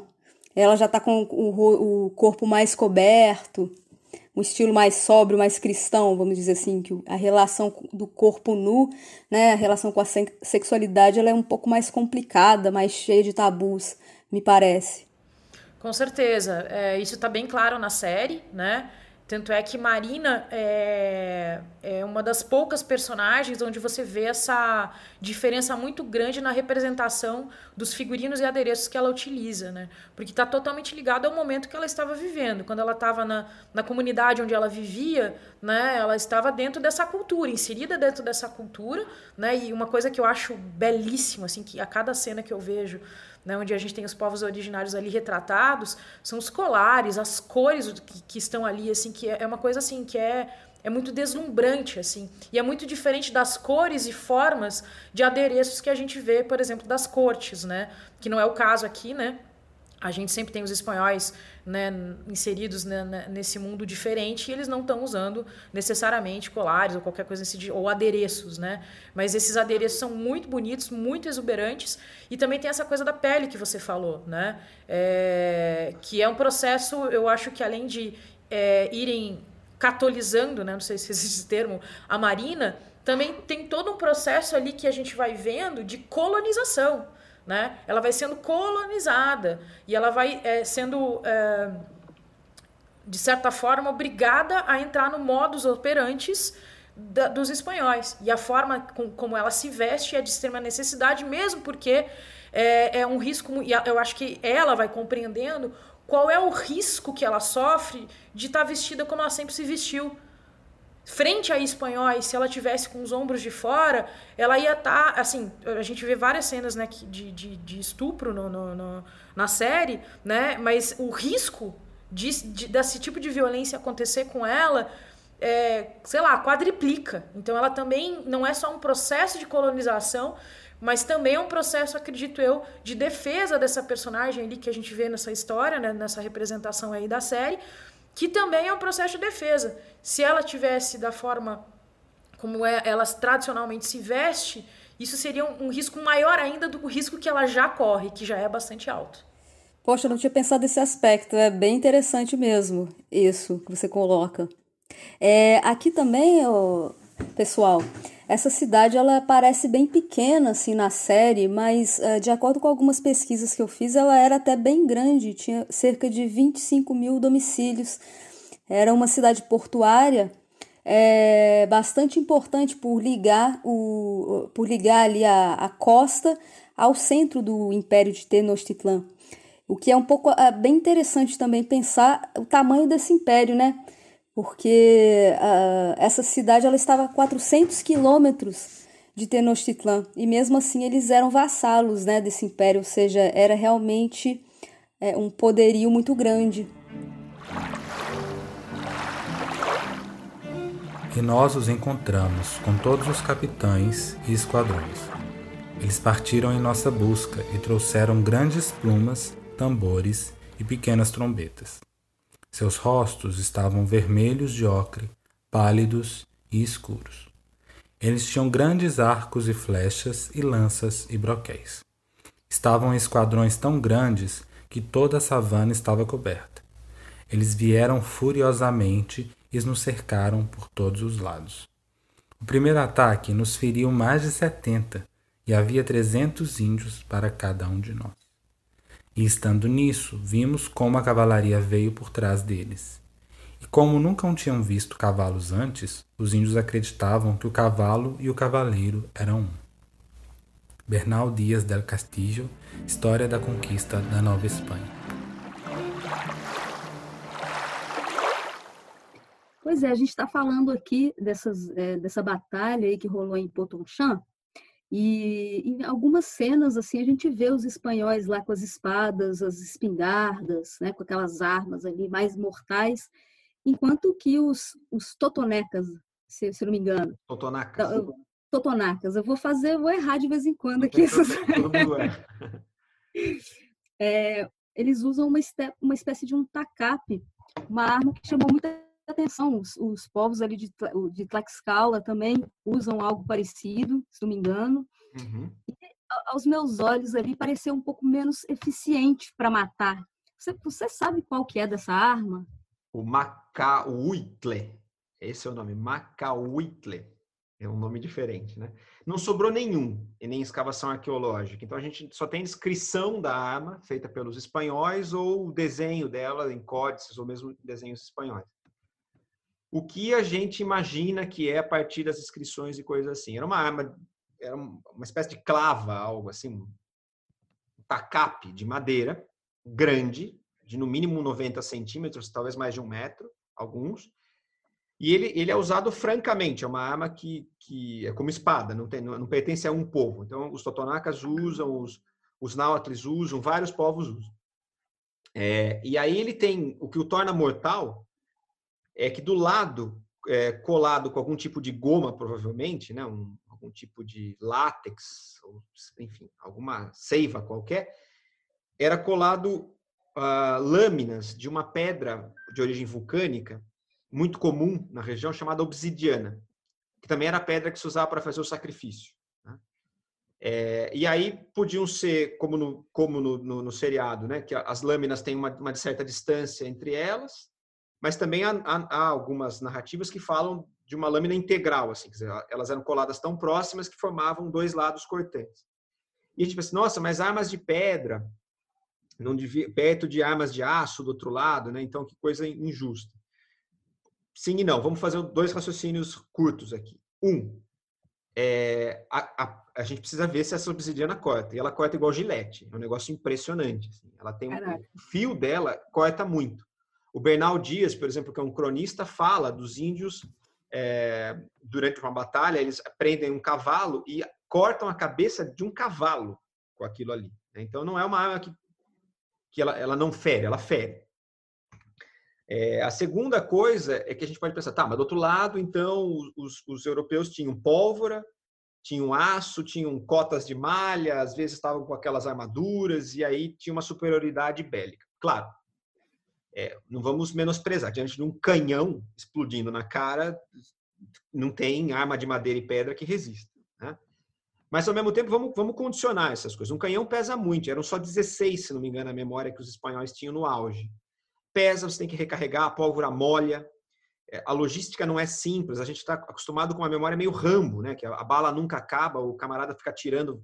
Ela já está com o, o, corpo mais coberto, um estilo mais sóbrio, mais cristão, vamos dizer assim, que a relação do corpo nu, né, a relação com a sexualidade, ela é um pouco mais complicada, mais cheia de tabus, me parece. Com certeza, é, isso está bem claro na série, né? Tanto é que Marina é, é uma das poucas personagens onde você vê essa diferença muito grande na representação dos figurinos e adereços que ela utiliza, né? Porque está totalmente ligado ao momento que ela estava vivendo. Quando ela estava na, na comunidade onde ela vivia, né? Ela estava dentro dessa cultura, inserida dentro dessa cultura, né? E uma coisa que eu acho belíssima, assim, que a cada cena que eu vejo né, onde a gente tem os povos originários ali retratados, são os colares, as cores que, que estão ali, assim, que é, é uma coisa assim que é é muito deslumbrante assim e é muito diferente das cores e formas de adereços que a gente vê, por exemplo, das cortes, né? Que não é o caso aqui, né? A gente sempre tem os espanhóis né, inseridos né, nesse mundo diferente e eles não estão usando necessariamente colares ou qualquer coisa assim, ou adereços, né? Mas esses adereços são muito bonitos, muito exuberantes e também tem essa coisa da pele que você falou, né? É, que é um processo, eu acho que além de é, irem catolizando, né? Não sei se existe esse termo, a marina, também tem todo um processo ali que a gente vai vendo de colonização né? Ela vai sendo colonizada e ela vai é, sendo, é, de certa forma, obrigada a entrar no modus operantes da, dos espanhóis. E a forma com, como ela se veste é de extrema necessidade, mesmo porque é, é um risco, e eu acho que ela vai compreendendo qual é o risco que ela sofre de estar tá vestida como ela sempre se vestiu frente a espanhóis, se ela tivesse com os ombros de fora, ela ia estar, tá, assim, a gente vê várias cenas, né, de, de, de estupro no, no, no, na série, né, mas o risco de, de, desse tipo de violência acontecer com ela, é, sei lá, quadriplica. Então ela também não é só um processo de colonização, mas também é um processo, acredito eu, de defesa dessa personagem ali que a gente vê nessa história, né, nessa representação aí da série, que também é um processo de defesa. Se ela tivesse da forma como é, ela tradicionalmente se veste, isso seria um, um risco maior ainda do risco que ela já corre, que já é bastante alto. Poxa, eu não tinha pensado nesse aspecto. É bem interessante mesmo isso que você coloca. É, aqui também, pessoal, essa cidade ela parece bem pequena assim na série, mas uh, de acordo com algumas pesquisas que eu fiz, ela era até bem grande, tinha cerca de 25 mil domicílios. Era uma cidade portuária é, bastante importante por ligar, o, por ligar ali a, a costa ao centro do Império de Tenochtitlan. O que é um pouco é bem interessante também pensar o tamanho desse império, né? Porque uh, essa cidade ela estava a 400 quilômetros de Tenochtitlan e mesmo assim eles eram vassalos né, desse império, ou seja, era realmente é, um poderio muito grande. E nós os encontramos com todos os capitães e esquadrões. Eles partiram em nossa busca e trouxeram grandes plumas, tambores e pequenas trombetas. Seus rostos estavam vermelhos de ocre, pálidos e escuros. Eles tinham grandes arcos e flechas e lanças e broquéis. Estavam em esquadrões tão grandes que toda a savana estava coberta. Eles vieram furiosamente e nos cercaram por todos os lados. O primeiro ataque nos feriu mais de setenta, e havia trezentos índios para cada um de nós. E estando nisso, vimos como a cavalaria veio por trás deles. E como nunca tinham visto cavalos antes, os índios acreditavam que o cavalo e o cavaleiro eram um. Bernal Dias del Castillo, História da Conquista da Nova Espanha. Pois é, a gente está falando aqui dessas, é, dessa batalha aí que rolou em Potonchan, e em algumas cenas, assim, a gente vê os espanhóis lá com as espadas, as espingardas, né, com aquelas armas ali mais mortais, enquanto que os, os totonecas, se, se não me engano... Totonacas. Eu, totonacas. Eu vou fazer, vou errar de vez em quando aqui. Essas... é, eles usam uma, uma espécie de um tacape, uma arma que chamou muita atenção, os, os povos ali de, de Tlaxcala também usam algo parecido, se não me engano. Uhum. E, aos meus olhos ali pareceu um pouco menos eficiente para matar. Você, você sabe qual que é dessa arma? O Macauitle. Esse é o nome, Macauitle. É um nome diferente, né? Não sobrou nenhum, e nem escavação arqueológica. Então a gente só tem descrição da arma feita pelos espanhóis ou o desenho dela em códices ou mesmo desenhos espanhóis o que a gente imagina que é a partir das inscrições e coisas assim. Era uma arma, era uma espécie de clava, algo assim, um tacape de madeira, grande, de no mínimo 90 centímetros, talvez mais de um metro, alguns. E ele, ele é usado francamente, é uma arma que, que é como espada, não, tem, não, não pertence a um povo. Então, os totonacas usam, os, os usam, vários povos usam. É, e aí ele tem, o que o torna mortal é que do lado, é, colado com algum tipo de goma, provavelmente, né, um, algum tipo de látex, ou, enfim, alguma seiva qualquer, era colado uh, lâminas de uma pedra de origem vulcânica, muito comum na região, chamada obsidiana, que também era a pedra que se usava para fazer o sacrifício. Né? É, e aí podiam ser, como no, como no, no, no seriado, né, que as lâminas têm uma, uma certa distância entre elas, mas também há, há, algumas narrativas que falam de uma lâmina integral, assim, dizer, elas eram coladas tão próximas que formavam dois lados cortantes. E a gente pensa, nossa, mas armas de pedra, não devia, perto de armas de aço do outro lado, né? Então que coisa injusta. Sim e não. Vamos fazer dois raciocínios curtos aqui. Um, é, a, a, a, gente precisa ver se essa obsidiana corta. E ela corta igual gilete. É um negócio impressionante. Assim. Ela tem um, o fio dela corta muito. O Bernal Dias, por exemplo, que é um cronista, fala dos índios é, durante uma batalha, eles prendem um cavalo e cortam a cabeça de um cavalo com aquilo ali. Né? Então não é uma arma que, que ela, ela não fere, ela fere. É, a segunda coisa é que a gente pode pensar, tá, mas do outro lado, então, os, os europeus tinham pólvora, tinham aço, tinham cotas de malha, às vezes estavam com aquelas armaduras, e aí tinha uma superioridade bélica. Claro, é, não vamos menosprezar. Diante de um canhão explodindo na cara, não tem arma de madeira e pedra que resista. Né? Mas, ao mesmo tempo, vamos, vamos condicionar essas coisas. Um canhão pesa muito, eram só 16, se não me engano, a memória que os espanhóis tinham no auge. Pesa, você tem que recarregar, a pólvora molha. É, a logística não é simples, a gente está acostumado com uma memória meio rambo, né? que a bala nunca acaba, o camarada fica tirando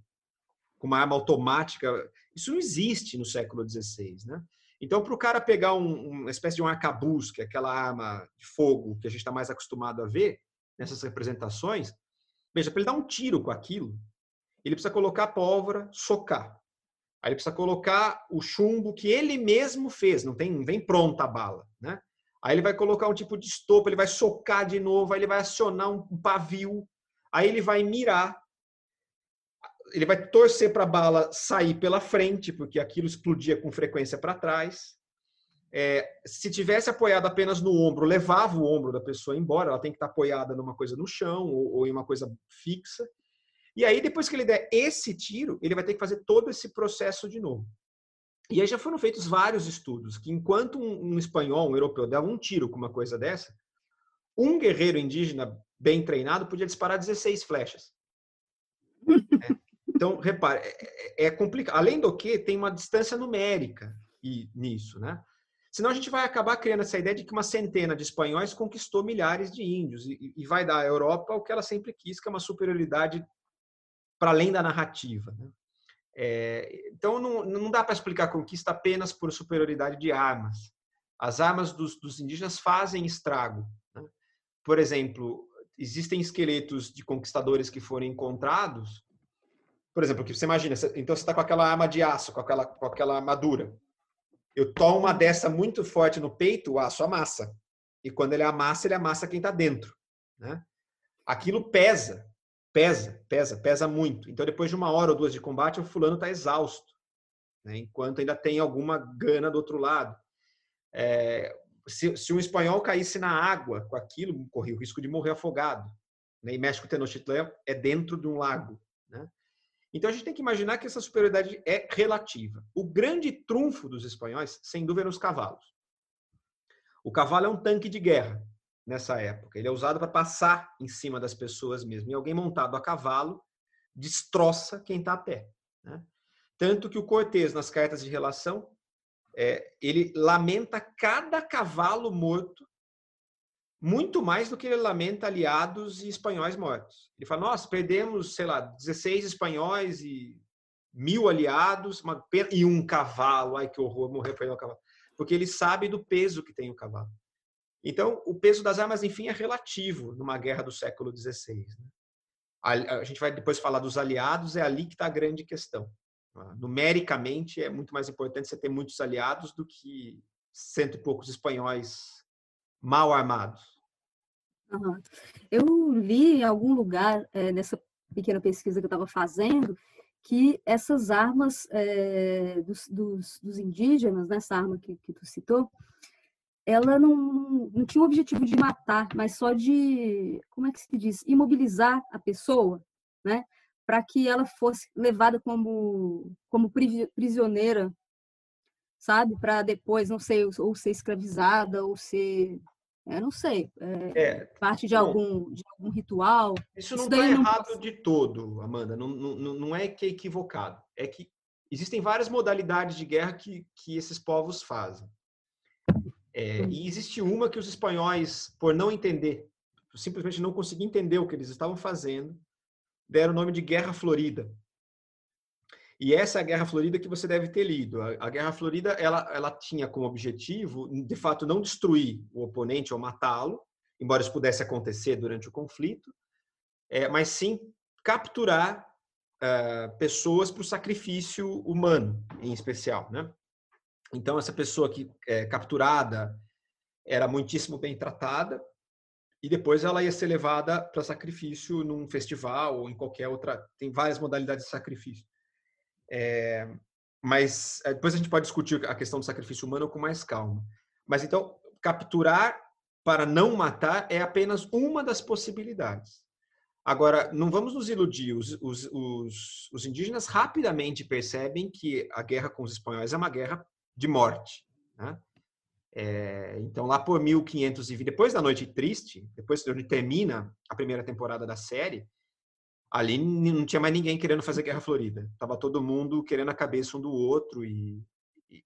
com uma arma automática. Isso não existe no século XVI. Né? Então, para o cara pegar um, uma espécie de um arcabuz, que é aquela arma de fogo que a gente está mais acostumado a ver nessas representações, veja, para ele dar um tiro com aquilo, ele precisa colocar pólvora, socar. Aí ele precisa colocar o chumbo que ele mesmo fez, não tem, vem pronta a bala, né? Aí ele vai colocar um tipo de estopa, ele vai socar de novo, aí ele vai acionar um pavio, aí ele vai mirar, ele vai torcer para a bala sair pela frente, porque aquilo explodia com frequência para trás. É, se tivesse apoiado apenas no ombro, levava o ombro da pessoa embora, ela tem que estar apoiada numa coisa no chão ou, ou em uma coisa fixa. E aí, depois que ele der esse tiro, ele vai ter que fazer todo esse processo de novo. E aí já foram feitos vários estudos que enquanto um, um espanhol, um europeu, dava um tiro com uma coisa dessa, um guerreiro indígena bem treinado podia disparar 16 flechas. Então, repare, é, é, é, complicado. Além do que, tem uma distância numérica e, nisso, né? Senão a gente vai acabar criando essa ideia de que uma centena de espanhóis conquistou milhares de índios e, e vai dar à Europa o que ela sempre quis, que é uma superioridade para além da narrativa. Né? É, então, não, não dá para explicar a conquista apenas por superioridade de armas. As armas dos, dos indígenas fazem estrago. Né? Por exemplo, existem esqueletos de conquistadores que foram encontrados. Por exemplo, que você imagina, então você está com aquela arma de aço, com aquela, com aquela armadura. Eu tomo uma dessa muito forte no peito, o aço amassa. E quando ele amassa, ele amassa quem está dentro. Né? Aquilo pesa. Pesa, pesa, pesa muito. Então, depois de uma hora ou duas de combate, o fulano está exausto, né? enquanto ainda tem alguma gana do outro lado. É, se, se, um espanhol caísse na água com aquilo, corria o risco de morrer afogado. Né? E México Tenochtitlan é dentro de um lago. Né? Então, a gente tem que imaginar que essa superioridade é relativa. O grande trunfo dos espanhóis, sem dúvida, é os cavalos. O cavalo é um tanque de guerra nessa época. Ele é usado para passar em cima das pessoas mesmo. E alguém montado a cavalo destroça quem está a pé. Né? Tanto que o Cortês, nas cartas de relação, é, ele lamenta cada cavalo morto muito mais do que ele lamenta aliados e espanhóis mortos. Ele fala, nossa, perdemos, sei lá, 16 espanhóis e mil aliados uma, e um cavalo. Ai, que horror, morrer para um cavalo. Porque ele sabe do peso que tem o cavalo. Então, o peso das armas, enfim, é relativo numa guerra do século XVI. Né? A, gente vai depois falar dos aliados, é ali que está a grande questão. Tá? Numericamente, é muito mais importante você ter muitos aliados do que cento e poucos espanhóis mal armados. Eu li em algum lugar, é, nessa pequena pesquisa que eu estava fazendo, que essas armas é, dos, dos, dos, indígenas, nessa arma que, que tu citou, ela não, não tinha o objetivo de matar, mas só de, como é que se diz, imobilizar a pessoa, né? Para que ela fosse levada como, como prisioneira, sabe? Para depois, não sei, ou ser escravizada, ou ser, eu não sei, é, é, parte de, algum, de algum ritual. Isso não está errado de todo, Amanda, não, não, não é que é equivocado. É que existem várias modalidades de guerra que, que esses povos fazem. É, e existe uma que os espanhóis, por não entender, simplesmente não conseguir entender o que eles estavam fazendo, deram o nome de Guerra Florida. E essa é a Guerra Florida que você deve ter lido. A, Guerra Florida, ela, ela tinha como objetivo, de fato, não destruir o oponente ou matá-lo, embora isso pudesse acontecer durante o conflito, é, mas sim capturar uh, pessoas para o sacrifício humano, em especial, né? Então, essa pessoa que é capturada era muitíssimo bem tratada e depois ela ia ser levada para sacrifício num festival ou em qualquer outra. Tem várias modalidades de sacrifício. É, mas é, depois a gente pode discutir a questão do sacrifício humano com mais calma. Mas então, capturar para não matar é apenas uma das possibilidades. Agora, não vamos nos iludir. Os, os, os, os indígenas rapidamente percebem que a guerra com os espanhóis é uma guerra de morte. Né? É, então, lá por 1520, depois da Noite Triste, depois de onde termina a primeira temporada da série, ali não tinha mais ninguém querendo fazer Guerra Florida. Tava todo mundo querendo a cabeça um do outro e,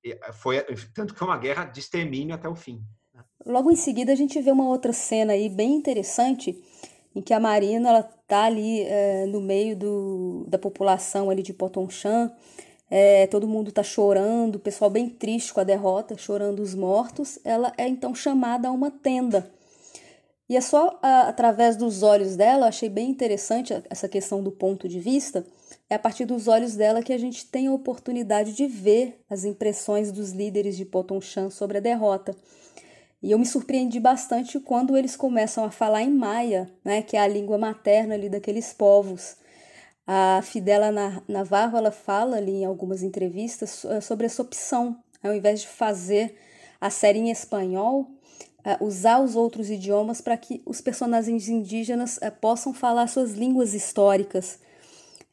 e foi tanto que foi uma guerra de extermínio até o fim. Né? Logo em seguida a gente vê uma outra cena aí bem interessante em que a Marina ela tá ali é, no meio do, da população ali de Potonchan é, todo mundo está chorando, o pessoal bem triste com a derrota, chorando os mortos, ela é então chamada a uma tenda. E é só a, através dos olhos dela, achei bem interessante essa questão do ponto de vista, é a partir dos olhos dela que a gente tem a oportunidade de ver as impressões dos líderes de Potonchan sobre a derrota. E eu me surpreendi bastante quando eles começam a falar em maia, né, que é a língua materna ali daqueles povos. A Fidela Navarro ela fala ali em algumas entrevistas sobre essa opção, ao invés de fazer a série em espanhol, usar os outros idiomas para que os personagens indígenas eh, possam falar suas línguas históricas.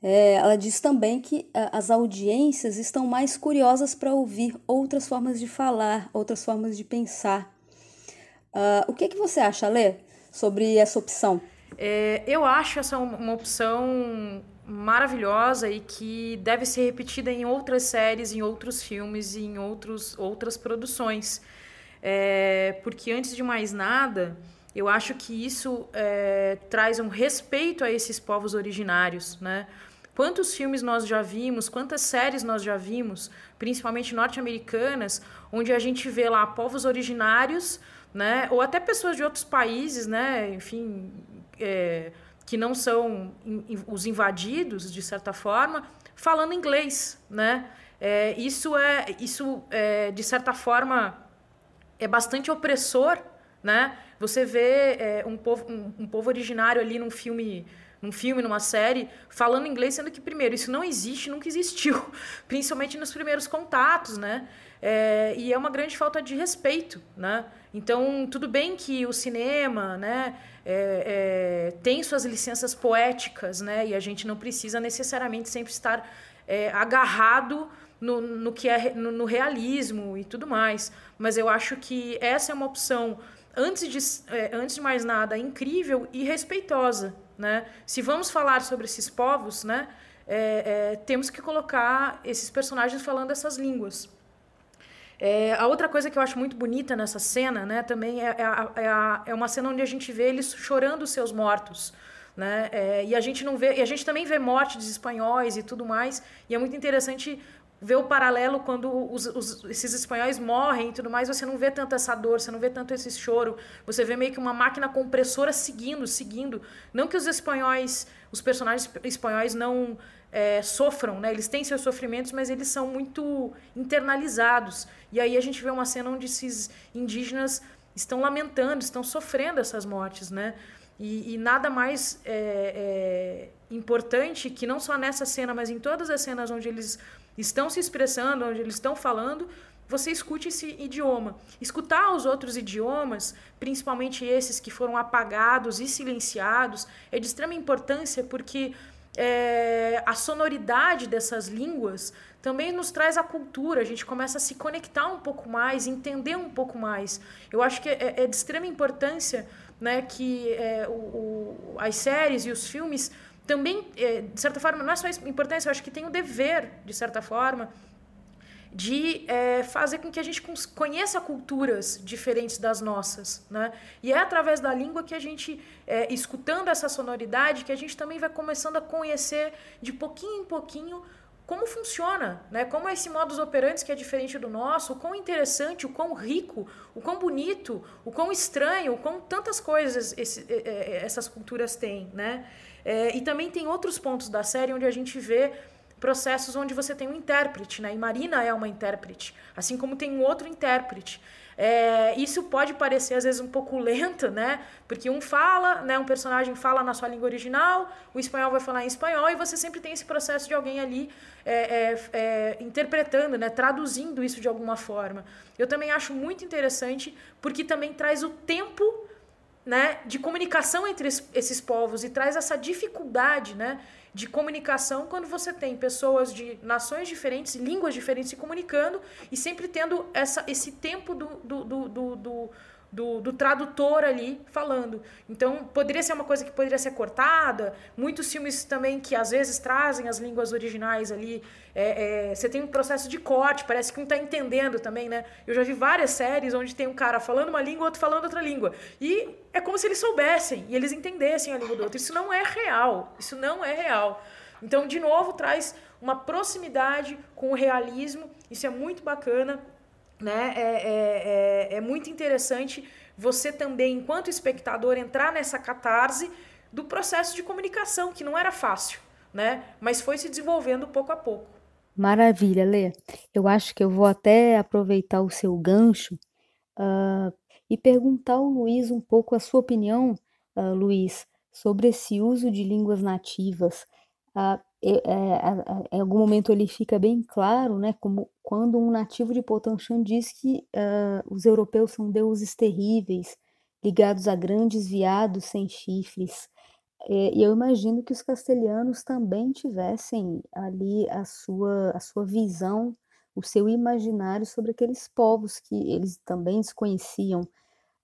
ela diz também que as audiências estão mais curiosas para ouvir outras formas de falar, outras formas de pensar. Uh, o que, que você acha, Lê, sobre essa opção? É, eu acho essa uma opção maravilhosa e que deve ser repetida em outras séries, em outros filmes e em outros, outras produções. É, porque, antes de mais nada, eu acho que isso é, traz um respeito a esses povos originários, né? Quantos filmes nós já vimos, quantas séries nós já vimos, principalmente norte-americanas, onde a gente vê lá povos originários né? Ou até pessoas de outros países, né? Enfim, é, que não são os invadidos, de certa forma, falando inglês, né? É, isso é, isso é, de certa forma, é bastante opressor, né? Você vê é, um, povo, um, um povo originário ali num filme num filme, numa série, falando inglês, sendo que, primeiro, isso não existe, nunca existiu, principalmente nos primeiros contatos, né? É, e é uma grande falta de respeito, né? Então, tudo bem que o cinema, né, é, é, tem suas licenças poéticas, né? E a gente não precisa necessariamente sempre estar é, agarrado no, no que é no, no realismo e tudo mais. Mas eu acho que essa é uma opção antes de, é, antes de mais nada, incrível e respeitosa. Né? Se vamos falar sobre esses povos, né, é, é, temos que colocar esses personagens falando essas línguas. É, a outra coisa que eu acho muito bonita nessa cena, né, também é, é, a, é, é uma cena onde a gente vê eles chorando os seus mortos. Né? É, e a gente não vê, e a gente também vê morte dos espanhóis e tudo mais. E é muito interessante ver o paralelo quando os, os, esses espanhóis morrem e tudo mais, você não vê tanto essa dor, você não vê tanto esse choro, você vê meio que uma máquina compressora seguindo, seguindo. Não que os espanhóis, os personagens espanhóis não é, sofram, né? Eles têm seus sofrimentos, mas eles são muito internalizados. E aí a gente vê uma cena onde esses indígenas estão lamentando, estão sofrendo essas mortes, né? E, e nada mais é, é, importante que não só nessa cena, mas em todas as cenas onde eles estão se expressando, onde eles estão falando, você escute esse idioma. Escutar os outros idiomas, principalmente esses que foram apagados e silenciados, é de extrema importância porque é, a sonoridade dessas línguas também nos traz a cultura, a gente começa a se conectar um pouco mais, entender um pouco mais. Eu acho que é, é de extrema importância né, que é, o, o, as séries e os filmes também, é, de certa forma, não é só importância, eu acho que tem o dever, de certa forma, de é, fazer com que a gente conheça culturas diferentes das nossas, né? E é através da língua que a gente, é, escutando essa sonoridade, que a gente também vai começando a conhecer de pouquinho em pouquinho como funciona, né? Como é esse modus operandi que é diferente do nosso, o quão interessante, o quão rico, o quão bonito, o quão estranho, o quão tantas coisas esse, essas culturas têm, né? É, e também tem outros pontos da série onde a gente vê processos onde você tem um intérprete, né? E Marina é uma intérprete, assim como tem um outro intérprete. É, isso pode parecer às vezes um pouco lento, né? Porque um fala, né? Um personagem fala na sua língua original, o espanhol vai falar em espanhol e você sempre tem esse processo de alguém ali é, é, é interpretando, né? Traduzindo isso de alguma forma. Eu também acho muito interessante porque também traz o tempo né, de comunicação entre esses povos e traz essa dificuldade, né, de comunicação quando você tem pessoas de nações diferentes, línguas diferentes se comunicando e sempre tendo essa, esse tempo do, do, do, do do, do, tradutor ali falando. Então, poderia ser uma coisa que poderia ser cortada. Muitos filmes também que às vezes trazem as línguas originais ali. É, é, você tem um processo de corte, parece que um está entendendo também, né? Eu já vi várias séries onde tem um cara falando uma língua, outro falando outra língua. E é como se eles soubessem e eles entendessem a língua do outro. Isso não é real. Isso não é real. Então, de novo, traz uma proximidade com o realismo. Isso é muito bacana né? É, é, é, é muito interessante você também, enquanto espectador, entrar nessa catarse do processo de comunicação, que não era fácil, né? Mas foi se desenvolvendo pouco a pouco. Maravilha, Lê. Eu acho que eu vou até aproveitar o seu gancho uh, e perguntar ao Luiz um pouco a sua opinião, uh, Luiz, sobre esse uso de línguas nativas. Uh, em algum momento ele fica bem claro, né, como quando um nativo de Potonchan diz que uh, os europeus são deuses terríveis, ligados a grandes viados sem chifres. É, e eu imagino que os castelhanos também tivessem ali a sua, a sua visão, o seu imaginário sobre aqueles povos que eles também desconheciam.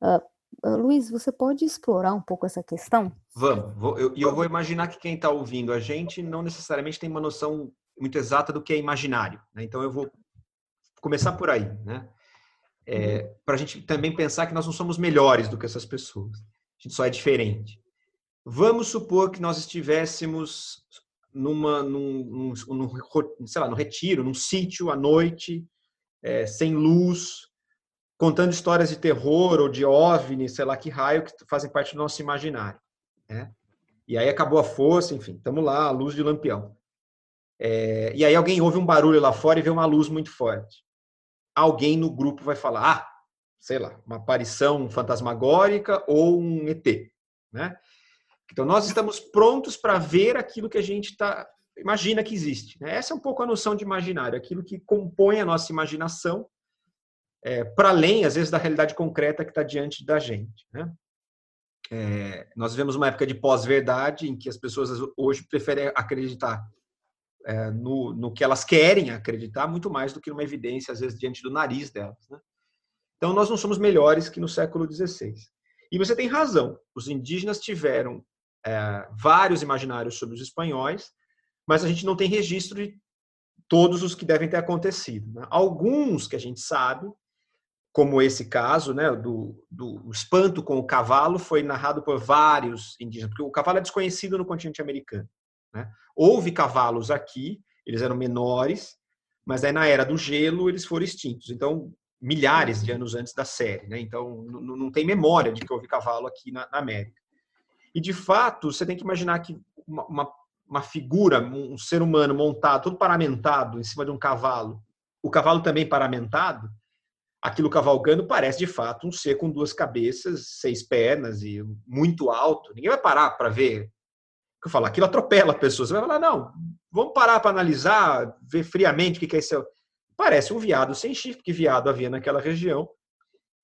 Uh, Luiz, você pode explorar um pouco essa questão? Vamos. E eu, eu, vou imaginar que quem está ouvindo a gente não necessariamente tem uma noção muito exata do que é imaginário. Né? Então eu vou começar por aí, né? É, uhum. Para a gente também pensar que nós não somos melhores do que essas pessoas. A gente só é diferente. Vamos supor que nós estivéssemos numa, num, num, num sei lá, no retiro, num sítio à noite, é, sem luz, contando histórias de terror ou de OVNI, sei lá que raio, que fazem parte do nosso imaginário. Né? E aí acabou a força, enfim, estamos lá, a luz de lampião. É, e aí alguém ouve um barulho lá fora e vê uma luz muito forte. Alguém no grupo vai falar, ah, sei lá, uma aparição fantasmagórica ou um ET, né? Então, nós estamos prontos para ver aquilo que a gente tá, imagina que existe. Né? Essa é um pouco a noção de imaginário, aquilo que compõe a nossa imaginação, é, para além, às vezes, da realidade concreta que está diante da gente. Né? É, nós vivemos uma época de pós-verdade, em que as pessoas hoje preferem acreditar é, no, no, que elas querem acreditar, muito mais do que numa evidência, às vezes, diante do nariz delas. Né? Então, nós não somos melhores que no século XVI. E você tem razão, os indígenas tiveram é, vários imaginários sobre os espanhóis, mas a gente não tem registro de todos os que devem ter acontecido. Né? Alguns que a gente sabe, como esse caso né, do, do espanto com o cavalo, foi narrado por vários indígenas, porque o cavalo é desconhecido no continente americano. Né? Houve cavalos aqui, eles eram menores, mas aí na era do gelo eles foram extintos. Então, milhares de anos antes da série. Né? Então, não tem memória de que houve cavalo aqui na, na América. E, de fato, você tem que imaginar que uma, uma, uma figura, um ser humano montado, todo paramentado em cima de um cavalo, o cavalo também paramentado, aquilo cavalgando parece, de fato, um ser com duas cabeças, seis pernas e muito alto. Ninguém vai parar para ver. Eu falo, aquilo atropela pessoas. Você vai falar, não, vamos parar para analisar, ver friamente o que é isso. Parece um viado sem chifre, que viado havia naquela região.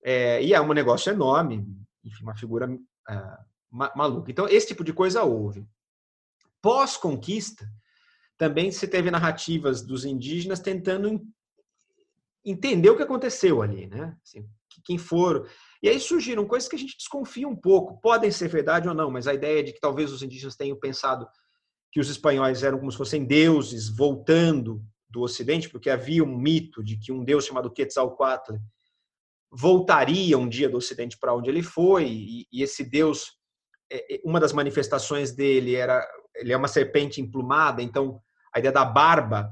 É, e é um negócio enorme, enfim, uma figura é, maluca. Então, esse tipo de coisa houve. Pós-conquista, também se teve narrativas dos indígenas tentando entender o que aconteceu ali, né? Assim, quem foram. E aí surgiram coisas que a gente desconfia um pouco. Podem ser verdade ou não, mas a ideia de que talvez os indígenas tenham pensado que os espanhóis eram como se fossem deuses voltando do Ocidente, porque havia um mito de que um deus chamado Quetzalcoatl voltaria um dia do Ocidente para onde ele foi, e, e esse deus é, é, uma das manifestações dele era ele é uma serpente emplumada, então a ideia da barba,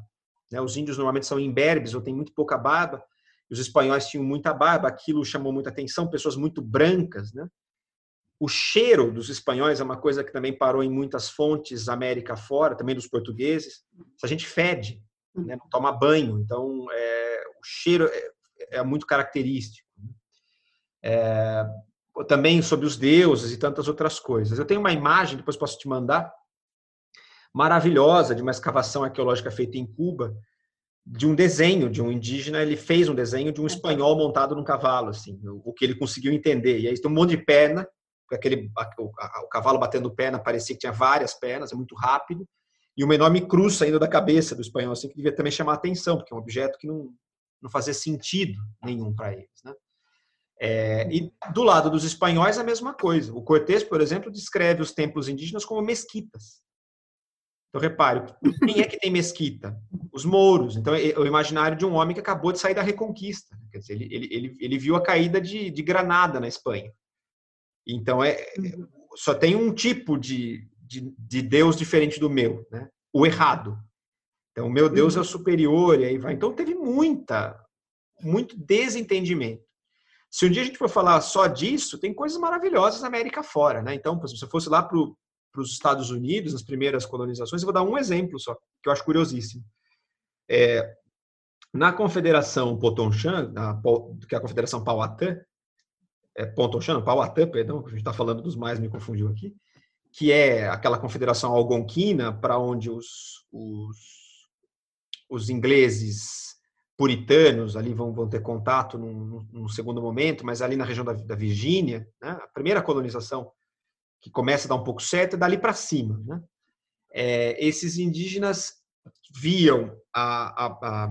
né, os índios normalmente são imberbes ou têm muito pouca barba, os espanhóis tinham muita barba, aquilo chamou muita atenção, pessoas muito brancas, né? O cheiro dos espanhóis é uma coisa que também parou em muitas fontes América fora, também dos portugueses. A gente fede, né, não toma banho, então é, o cheiro é, é muito característico. Né. É, também sobre os deuses e tantas outras coisas. Eu tenho uma imagem, depois posso te mandar, maravilhosa de uma escavação arqueológica feita em Cuba, de um desenho de um indígena, ele fez um desenho de um espanhol montado num cavalo, assim, o que ele conseguiu entender. E aí tem um monte de perna, aquele o, o cavalo batendo perna parecia que tinha várias pernas, é muito rápido, e uma enorme cruz saindo da cabeça do espanhol, assim, que devia também chamar atenção, porque é um objeto que não, não fazia sentido nenhum para eles, né? É, e do lado dos espanhóis, a mesma coisa. O Cortés, por exemplo, descreve os templos indígenas como mesquitas. Então, repare, quem é que tem mesquita? Os mouros. Então, é o imaginário de um homem que acabou de sair da Reconquista. Quer dizer, ele, ele, ele, ele viu a caída de, de Granada na Espanha. Então, é, só tem um tipo de, de, de Deus diferente do meu, né? o errado. Então, o meu Deus é o superior, e aí vai. Então, teve muita, muito desentendimento. Se um dia a gente for falar só disso, tem coisas maravilhosas na América fora, né? Então, se você fosse lá para os Estados Unidos, nas primeiras colonizações, eu vou dar um exemplo só, que eu acho curiosíssimo. É, na Confederação Potonchan, na, que é a Confederação Pauatã, é Pontochan, perdão, que a gente está falando dos mais, me confundiu aqui, que é aquela confederação algonquina para onde os, os, os ingleses puritanos ali vão, vão ter contato num, num, segundo momento, mas ali na região da, da Virgínia, né, a primeira colonização que começa a dar um pouco certo é dali para cima. Né? É, esses indígenas viam a, a,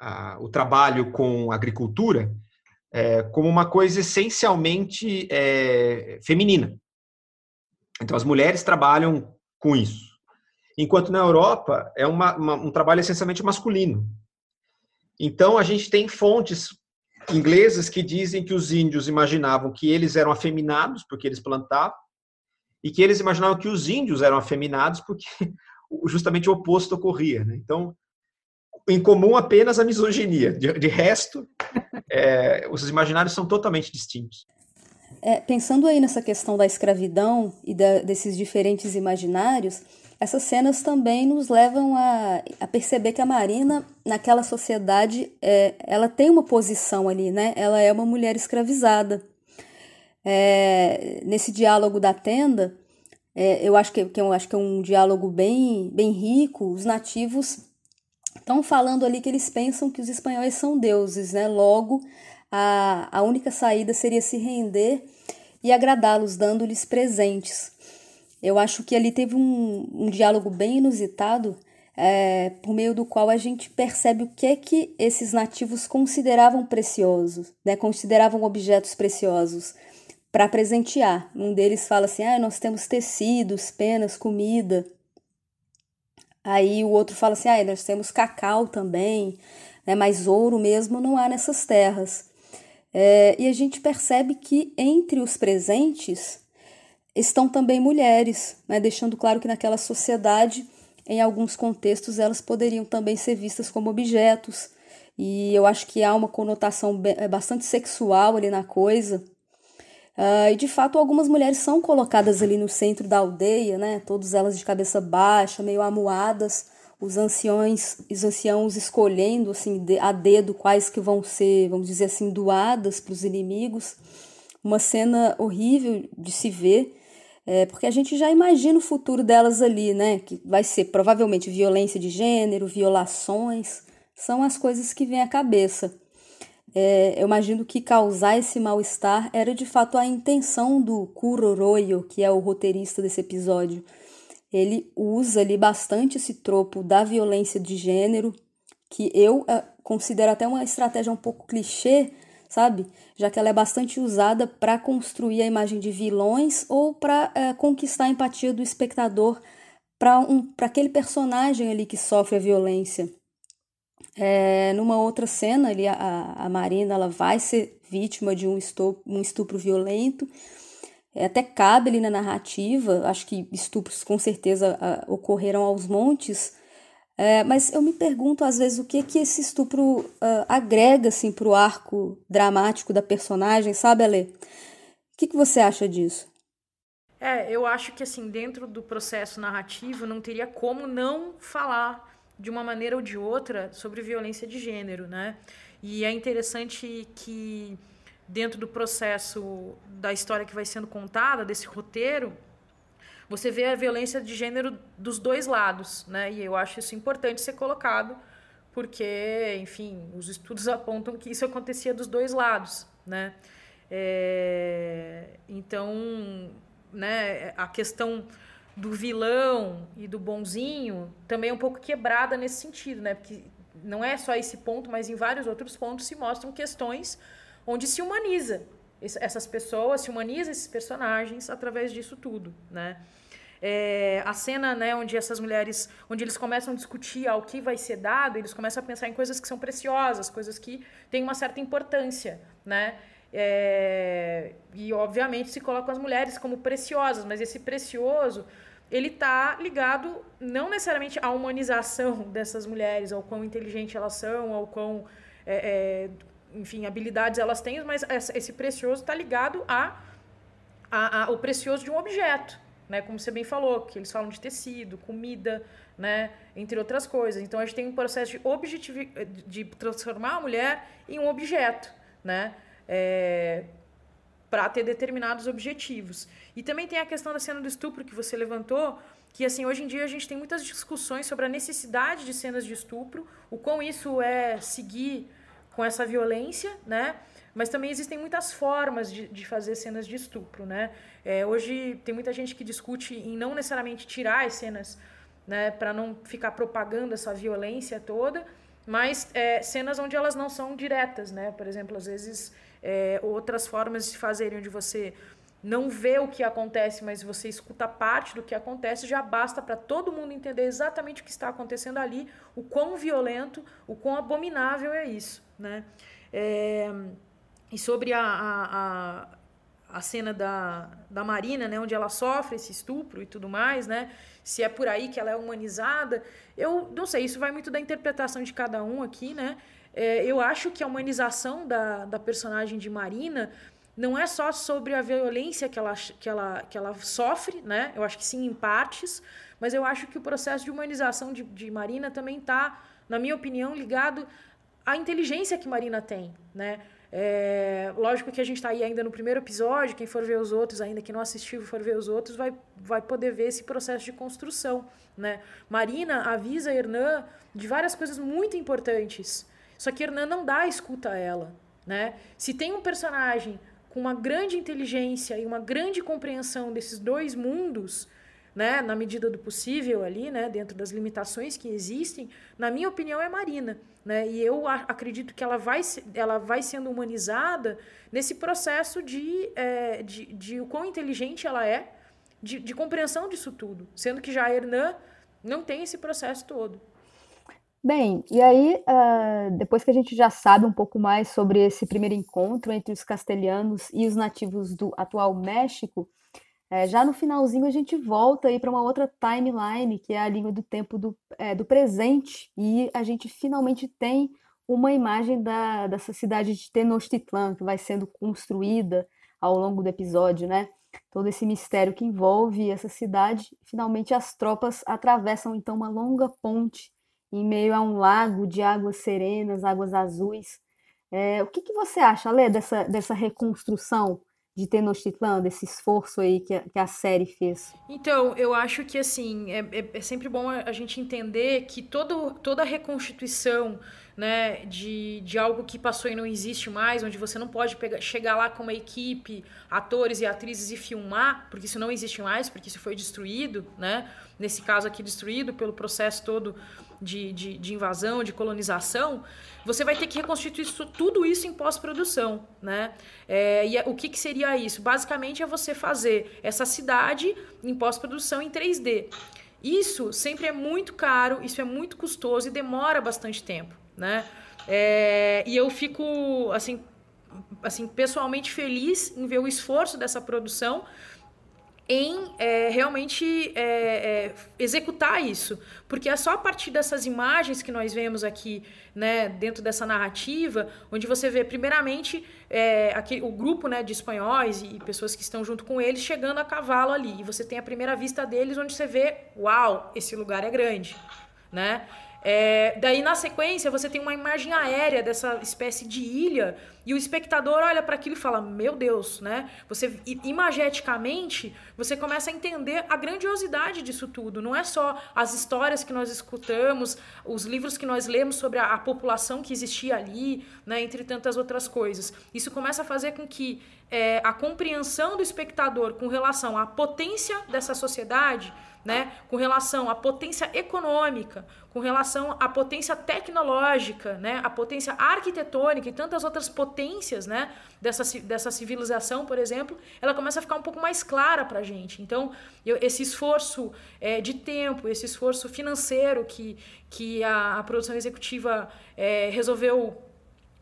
a, o trabalho com agricultura é, como uma coisa essencialmente é, feminina. Então, as mulheres trabalham com isso. Enquanto na Europa é uma, uma, um trabalho essencialmente masculino. Então, a gente tem fontes inglesas que dizem que os índios imaginavam que eles eram afeminados porque eles plantavam e que eles imaginavam que os índios eram afeminados porque justamente o oposto ocorria. Né? Então, em comum apenas a misoginia. De, de resto, é, os imaginários são totalmente distintos. É, pensando aí nessa questão da escravidão e da, desses diferentes imaginários, essas cenas também nos levam a, a perceber que a Marina, naquela sociedade, é, ela tem uma posição ali, né? Ela é uma mulher escravizada. É, nesse diálogo da tenda, é, eu acho que, que eu acho que é um diálogo bem, bem rico. Os nativos estão falando ali que eles pensam que os espanhóis são deuses, né? Logo, a, a única saída seria se render e agradá-los, dando-lhes presentes. Eu acho que ali teve um, um diálogo bem inusitado, é, por meio do qual a gente percebe o que é que esses nativos consideravam preciosos, né? consideravam objetos preciosos para presentear. Um deles fala assim: ah, nós temos tecidos, penas, comida. Aí o outro fala assim: ah, nós temos cacau também, né? mas ouro mesmo não há nessas terras. É, e a gente percebe que entre os presentes estão também mulheres, né, deixando claro que naquela sociedade, em alguns contextos, elas poderiam também ser vistas como objetos. E eu acho que há uma conotação é, bastante sexual ali na coisa. Uh, e de fato, algumas mulheres são colocadas ali no centro da aldeia, né? Todas elas de cabeça baixa, meio amuadas, os anciões, os anciãos escolhendo assim a dedo quais que vão ser, vamos dizer assim, doadas para os inimigos. Uma cena horrível de se ver. É, porque a gente já imagina o futuro delas ali, né? Que vai ser provavelmente violência de gênero, violações, são as coisas que vêm à cabeça. É, eu imagino que causar esse mal-estar era de fato a intenção do Kuroroyo, que é o roteirista desse episódio. Ele usa ali bastante esse tropo da violência de gênero, que eu é, considero até uma estratégia um pouco clichê, sabe? Já que ela é bastante usada para construir a imagem de vilões ou para é, conquistar a empatia do espectador para um, aquele personagem ali que sofre a violência. É, numa outra cena, ali, a, a Marina ela vai ser vítima de um estupro, um estupro violento. É, até cabe ali na narrativa, acho que estupros com certeza a, ocorreram aos montes, é, mas eu me pergunto às vezes o que que esse estupro uh, agrega assim para o arco dramático da personagem, sabe, Ale? O que, que você acha disso? É, eu acho que assim dentro do processo narrativo não teria como não falar de uma maneira ou de outra sobre violência de gênero, né? E é interessante que dentro do processo da história que vai sendo contada desse roteiro você vê a violência de gênero dos dois lados, né? E eu acho isso importante ser colocado, porque, enfim, os estudos apontam que isso acontecia dos dois lados, né? É, então, né, a questão do vilão e do bonzinho também é um pouco quebrada nesse sentido, né? Porque não é só esse ponto, mas em vários outros pontos se mostram questões onde se humaniza essas pessoas, se humaniza esses personagens através disso tudo, né? É, a cena né, onde essas mulheres, onde eles começam a discutir ao que vai ser dado, eles começam a pensar em coisas que são preciosas, coisas que têm uma certa importância, né? É, e obviamente se colocam as mulheres como preciosas, mas esse precioso ele está ligado não necessariamente à humanização dessas mulheres, ao quão inteligente elas são, ao quão é, é, enfim habilidades elas têm, mas esse precioso está ligado a, a, a, ao precioso de um objeto, né? Como você bem falou, que eles falam de tecido, comida, né? Entre outras coisas. Então a gente tem um processo de objetivo de transformar a mulher em um objeto, né? É, para ter determinados objetivos. E também tem a questão da cena do estupro que você levantou, que assim, hoje em dia a gente tem muitas discussões sobre a necessidade de cenas de estupro, o quão isso é seguir com essa violência, né? Mas também existem muitas formas de, de fazer cenas de estupro, né? É, hoje tem muita gente que discute em não necessariamente tirar as cenas, né, para não ficar propagando essa violência toda, mas é, cenas onde elas não são diretas, né? Por exemplo, às vezes é, outras formas de fazerem onde você não vê o que acontece, mas você escuta parte do que acontece, já basta para todo mundo entender exatamente o que está acontecendo ali, o quão violento, o quão abominável é isso, né? É, e sobre a, a, a, cena da, da Marina, né, onde ela sofre esse estupro e tudo mais, né? Se é por aí que ela é humanizada, eu não sei, isso vai muito da interpretação de cada um aqui, né? É, eu acho que a humanização da, da personagem de Marina não é só sobre a violência que ela, que, ela, que ela sofre, né? Eu acho que sim, em partes, mas eu acho que o processo de humanização de, de Marina também está, na minha opinião, ligado à inteligência que Marina tem, né? É, lógico que a gente está aí ainda no primeiro episódio, quem for ver os outros, ainda que não assistiu for ver os outros, vai, vai poder ver esse processo de construção. Né? Marina avisa a Hernan de várias coisas muito importantes, só que Hernan não dá escuta a ela. Né? Se tem um personagem com uma grande inteligência e uma grande compreensão desses dois mundos, né, na medida do possível ali, né, dentro das limitações que existem, na minha opinião é Marina, né? E eu acredito que ela vai, ela vai sendo humanizada nesse processo de, é, de, de o quão inteligente ela é, de, de compreensão disso tudo, sendo que já Hernan não tem esse processo todo. Bem, e aí, uh, depois que a gente já sabe um pouco mais sobre esse primeiro encontro entre os castelhanos e os nativos do atual México, é, já no finalzinho a gente volta aí para uma outra timeline, que é a linha do tempo do, é, do presente, e a gente finalmente tem uma imagem da, dessa cidade de Tenochtitlan, que vai sendo construída ao longo do episódio, né? Todo esse mistério que envolve essa cidade. Finalmente as tropas atravessam então uma longa ponte em meio a um lago de águas serenas, águas azuis. É, o que, que você acha, Lê, dessa, dessa reconstrução de Tenochtitlan, desse esforço aí que a, que a série fez? Então, eu acho que assim, é, é, é sempre bom a gente entender que todo, toda a reconstituição né, de, de algo que passou e não existe mais, onde você não pode pegar, chegar lá com uma equipe, atores e atrizes e filmar, porque isso não existe mais, porque isso foi destruído, né? Nesse caso aqui, destruído pelo processo todo de, de, de invasão, de colonização, você vai ter que reconstituir isso, tudo isso em pós-produção, né? É, e é, o que, que seria isso? Basicamente é você fazer essa cidade em pós-produção em 3D. Isso sempre é muito caro, isso é muito custoso e demora bastante tempo, né? É, e eu fico, assim, assim, pessoalmente feliz em ver o esforço dessa produção, em é, realmente é, é, executar isso. Porque é só a partir dessas imagens que nós vemos aqui, né, dentro dessa narrativa, onde você vê, primeiramente, é, aquele, o grupo né, de espanhóis e pessoas que estão junto com eles chegando a cavalo ali. E você tem a primeira vista deles, onde você vê, uau, esse lugar é grande. Né? É, daí, na sequência, você tem uma imagem aérea dessa espécie de ilha e o espectador olha para aquilo e fala: Meu Deus, né? Você, imageticamente, você começa a entender a grandiosidade disso tudo. Não é só as histórias que nós escutamos, os livros que nós lemos sobre a, a população que existia ali, né? Entre tantas outras coisas. Isso começa a fazer com que é, a compreensão do espectador com relação à potência dessa sociedade né, com relação à potência econômica, com relação à potência tecnológica, né, à potência arquitetônica e tantas outras potências né, dessa, dessa civilização, por exemplo, ela começa a ficar um pouco mais clara para a gente. Então, eu, esse esforço é, de tempo, esse esforço financeiro que, que a, a produção executiva é, resolveu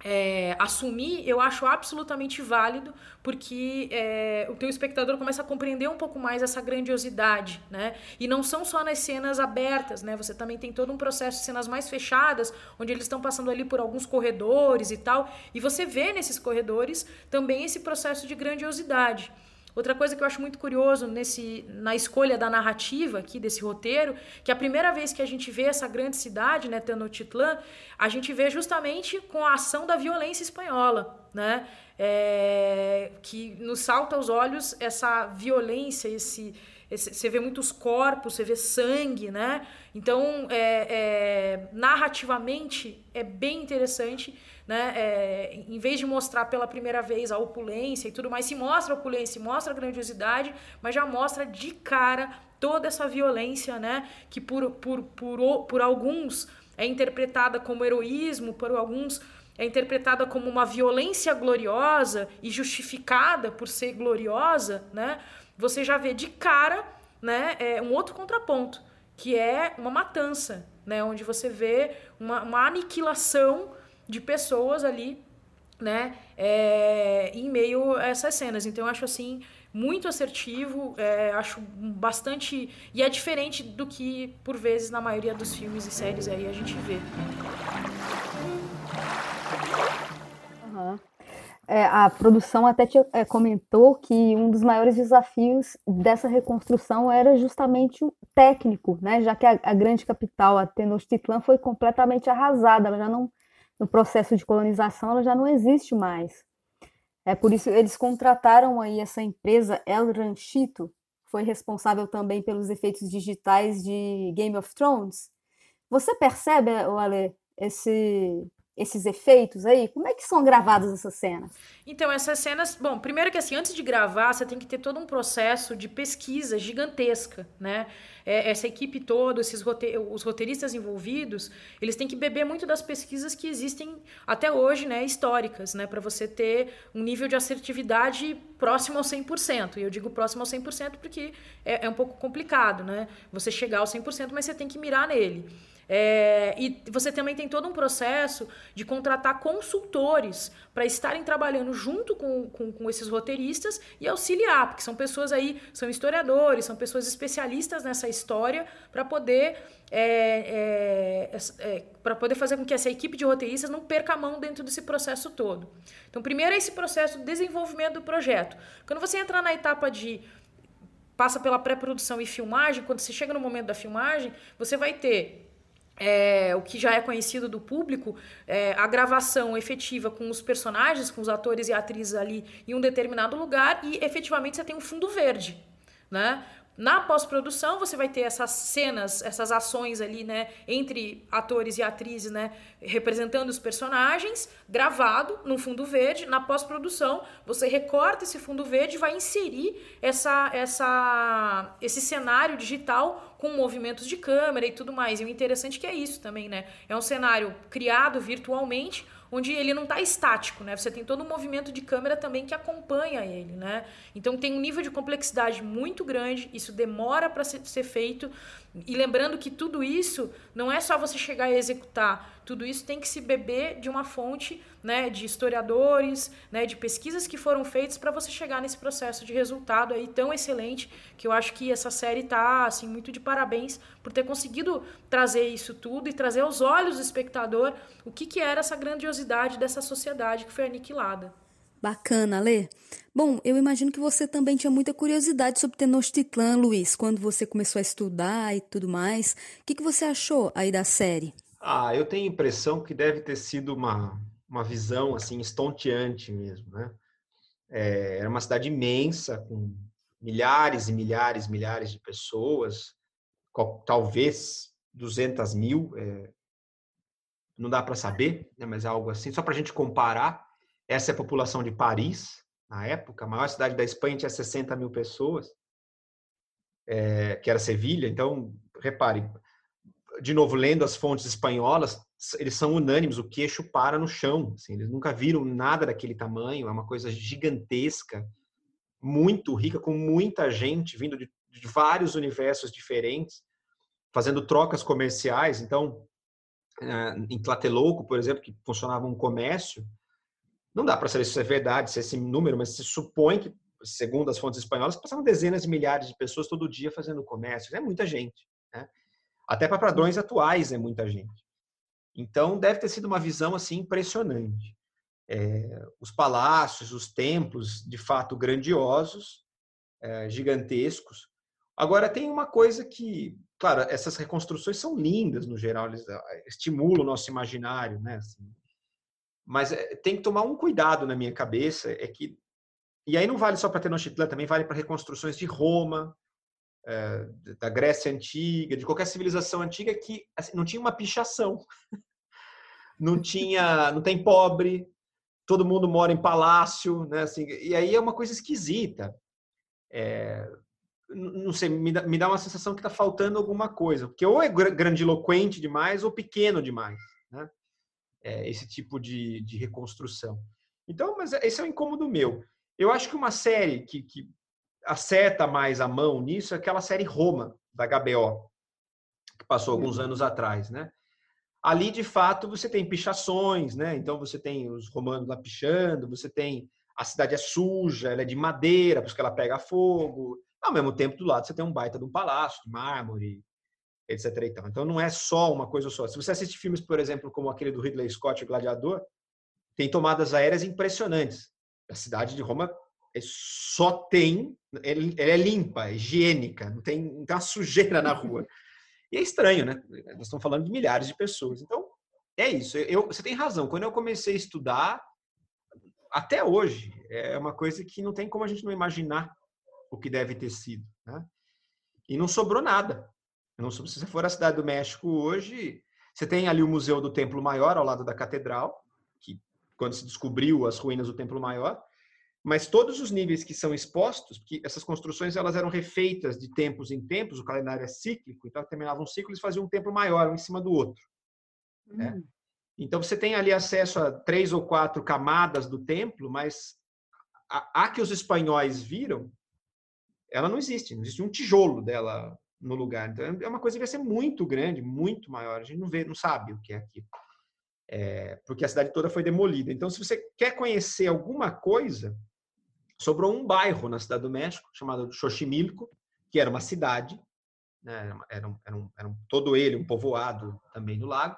é, assumir, eu acho absolutamente válido, porque é, o teu espectador começa a compreender um pouco mais essa grandiosidade, né? E não são só nas cenas abertas, né? Você também tem todo um processo de cenas mais fechadas, onde eles estão passando ali por alguns corredores e tal, e você vê nesses corredores também esse processo de grandiosidade. Outra coisa que eu acho muito curioso nesse, na escolha da narrativa aqui desse roteiro, que a primeira vez que a gente vê essa grande cidade, né, Tenochtitlan, a gente vê justamente com a ação da violência espanhola, né? É, que nos salta aos olhos essa violência, esse, esse, você vê muitos corpos, você vê sangue, né? Então, é, é, narrativamente, é bem interessante né? É, em vez de mostrar pela primeira vez a opulência e tudo mais, se mostra a opulência, se mostra a grandiosidade, mas já mostra de cara toda essa violência, né? Que por, por, por, por alguns é interpretada como heroísmo, por alguns é interpretada como uma violência gloriosa e justificada por ser gloriosa, né? Você já vê de cara, né? É um outro contraponto, que é uma matança, né? Onde você vê uma, uma aniquilação de pessoas ali, né, é, em meio a essas cenas. Então eu acho assim muito assertivo, é, acho bastante e é diferente do que por vezes na maioria dos filmes e séries aí a gente vê. Uhum. É, a produção até te, é, comentou que um dos maiores desafios dessa reconstrução era justamente o técnico, né? Já que a, a grande capital, a Tenochtitlan, foi completamente arrasada, ela já não no processo de colonização, ela já não existe mais. É por isso eles contrataram aí essa empresa El Ranchito, foi responsável também pelos efeitos digitais de Game of Thrones. Você percebe, Ale, esse esses efeitos aí? Como é que são gravadas essas cenas? Então, essas cenas, bom, primeiro que assim, antes de gravar, você tem que ter todo um processo de pesquisa gigantesca, né? É, essa equipe toda, esses rote os roteiristas envolvidos, eles têm que beber muito das pesquisas que existem até hoje, né, históricas, né, para você ter um nível de assertividade próximo ao 100%. E eu digo próximo ao 100% porque é, é um pouco complicado, né? Você chegar ao 100%, mas você tem que mirar nele. É, e você também tem todo um processo de contratar consultores para estarem trabalhando junto com, com, com, esses roteiristas e auxiliar, porque são pessoas aí, são historiadores, são pessoas especialistas nessa história para poder. É, é, é para poder fazer com que essa equipe de roteiristas não perca a mão dentro desse processo todo. Então, primeiro é esse processo de desenvolvimento do projeto. Quando você entra na etapa de passa pela pré-produção e filmagem, quando você chega no momento da filmagem, você vai ter é, o que já é conhecido do público, é, a gravação efetiva com os personagens, com os atores e atrizes ali em um determinado lugar e efetivamente você tem um fundo verde, né? Na pós-produção, você vai ter essas cenas, essas ações ali, né, entre atores e atrizes, né, representando os personagens, gravado no fundo verde. Na pós-produção, você recorta esse fundo verde e vai inserir essa, essa, esse cenário digital com movimentos de câmera e tudo mais. E o interessante é que é isso também, né? É um cenário criado virtualmente, onde ele não está estático, né? Você tem todo um movimento de câmera também que acompanha ele, né? Então tem um nível de complexidade muito grande, isso demora para ser, ser feito. E lembrando que tudo isso não é só você chegar e executar, tudo isso tem que se beber de uma fonte né, de historiadores, né, de pesquisas que foram feitas para você chegar nesse processo de resultado aí tão excelente, que eu acho que essa série está assim muito de parabéns por ter conseguido trazer isso tudo e trazer aos olhos do espectador o que, que era essa grandiosidade dessa sociedade que foi aniquilada. Bacana, Lê. Bom, eu imagino que você também tinha muita curiosidade sobre Tenochtitlan, Luiz, quando você começou a estudar e tudo mais. O que, que você achou aí da série? Ah, eu tenho a impressão que deve ter sido uma, uma visão assim estonteante mesmo, né? É, era uma cidade imensa com milhares e milhares, milhares de pessoas, talvez 200 mil, é, não dá para saber, né, mas é algo assim, só para a gente comparar. Essa é a população de Paris, na época, a maior cidade da Espanha tinha 60 mil pessoas, é, que era Sevilha. Então, repare, de novo, lendo as fontes espanholas, eles são unânimes, o queixo para no chão. Assim, eles nunca viram nada daquele tamanho, é uma coisa gigantesca, muito rica, com muita gente vindo de, de vários universos diferentes, fazendo trocas comerciais. Então, eh, em Tlatelolco, por exemplo, que funcionava um comércio, não dá para saber se isso é verdade, se é esse número, mas se supõe que, segundo as fontes espanholas, passavam dezenas de milhares de pessoas todo dia fazendo comércio. É muita gente. Né? Até para padrões atuais é muita gente. Então, deve ter sido uma visão assim impressionante. É, os palácios, os templos, de fato grandiosos, é, gigantescos. Agora, tem uma coisa que, claro, essas reconstruções são lindas no geral, eles é, estimulam o nosso imaginário, né? Assim, mas é, tem que tomar um cuidado na minha cabeça, é que e aí não vale só para Tenochtitlan, também vale para reconstruções de Roma, é, da Grécia antiga, de qualquer civilização antiga que assim, não tinha uma pichação, não tinha, não tem pobre, todo mundo mora em palácio, né? Assim, e aí é uma coisa esquisita. É, não sei, me dá, me dá, uma sensação que está faltando alguma coisa, porque ou é grandiloquente demais ou pequeno demais, né? É, esse tipo de, de reconstrução. Então, mas esse é um incômodo meu. Eu acho que uma série que, que acerta mais a mão nisso é aquela série Roma, da HBO, que passou alguns uhum. anos atrás, né? Ali, de fato, você tem pichações, né? Então, você tem os romanos lá pichando, você tem a cidade é suja, ela é de madeira, porque ela pega fogo. Ao mesmo tempo, do lado, você tem um baita de um palácio de mármore, etc. Então, não é só uma coisa só. Se você assiste filmes, por exemplo, como aquele do Ridley Scott, O Gladiador, tem tomadas aéreas impressionantes. A cidade de Roma é, só tem, ela é limpa, é higiênica, não tem, não tem uma sujeira na rua. E é estranho, né? Nós estamos falando de milhares de pessoas. Então, é isso. Eu, você tem razão. Quando eu comecei a estudar, até hoje, é uma coisa que não tem como a gente não imaginar o que deve ter sido. Né? E não sobrou nada. Não, se você for à Cidade do México hoje, você tem ali o Museu do Templo Maior, ao lado da Catedral, que quando se descobriu as ruínas do Templo Maior, mas todos os níveis que são expostos, porque essas construções elas eram refeitas de tempos em tempos, o calendário é cíclico, então terminava um ciclo e faziam um templo maior um em cima do outro. Né? Hum. Então você tem ali acesso a três ou quatro camadas do templo, mas a, a, que os espanhóis viram, ela não existe, não existe um tijolo dela no lugar. Então é uma coisa que vai ser muito grande, muito maior. A gente não vê, não sabe o que é aquilo é, porque a cidade toda foi demolida. Então, se você quer conhecer alguma coisa, sobrou um bairro na cidade do México chamado Xochimilco, que era uma cidade, né, era, um, era, um, era um, todo ele um povoado também no lago.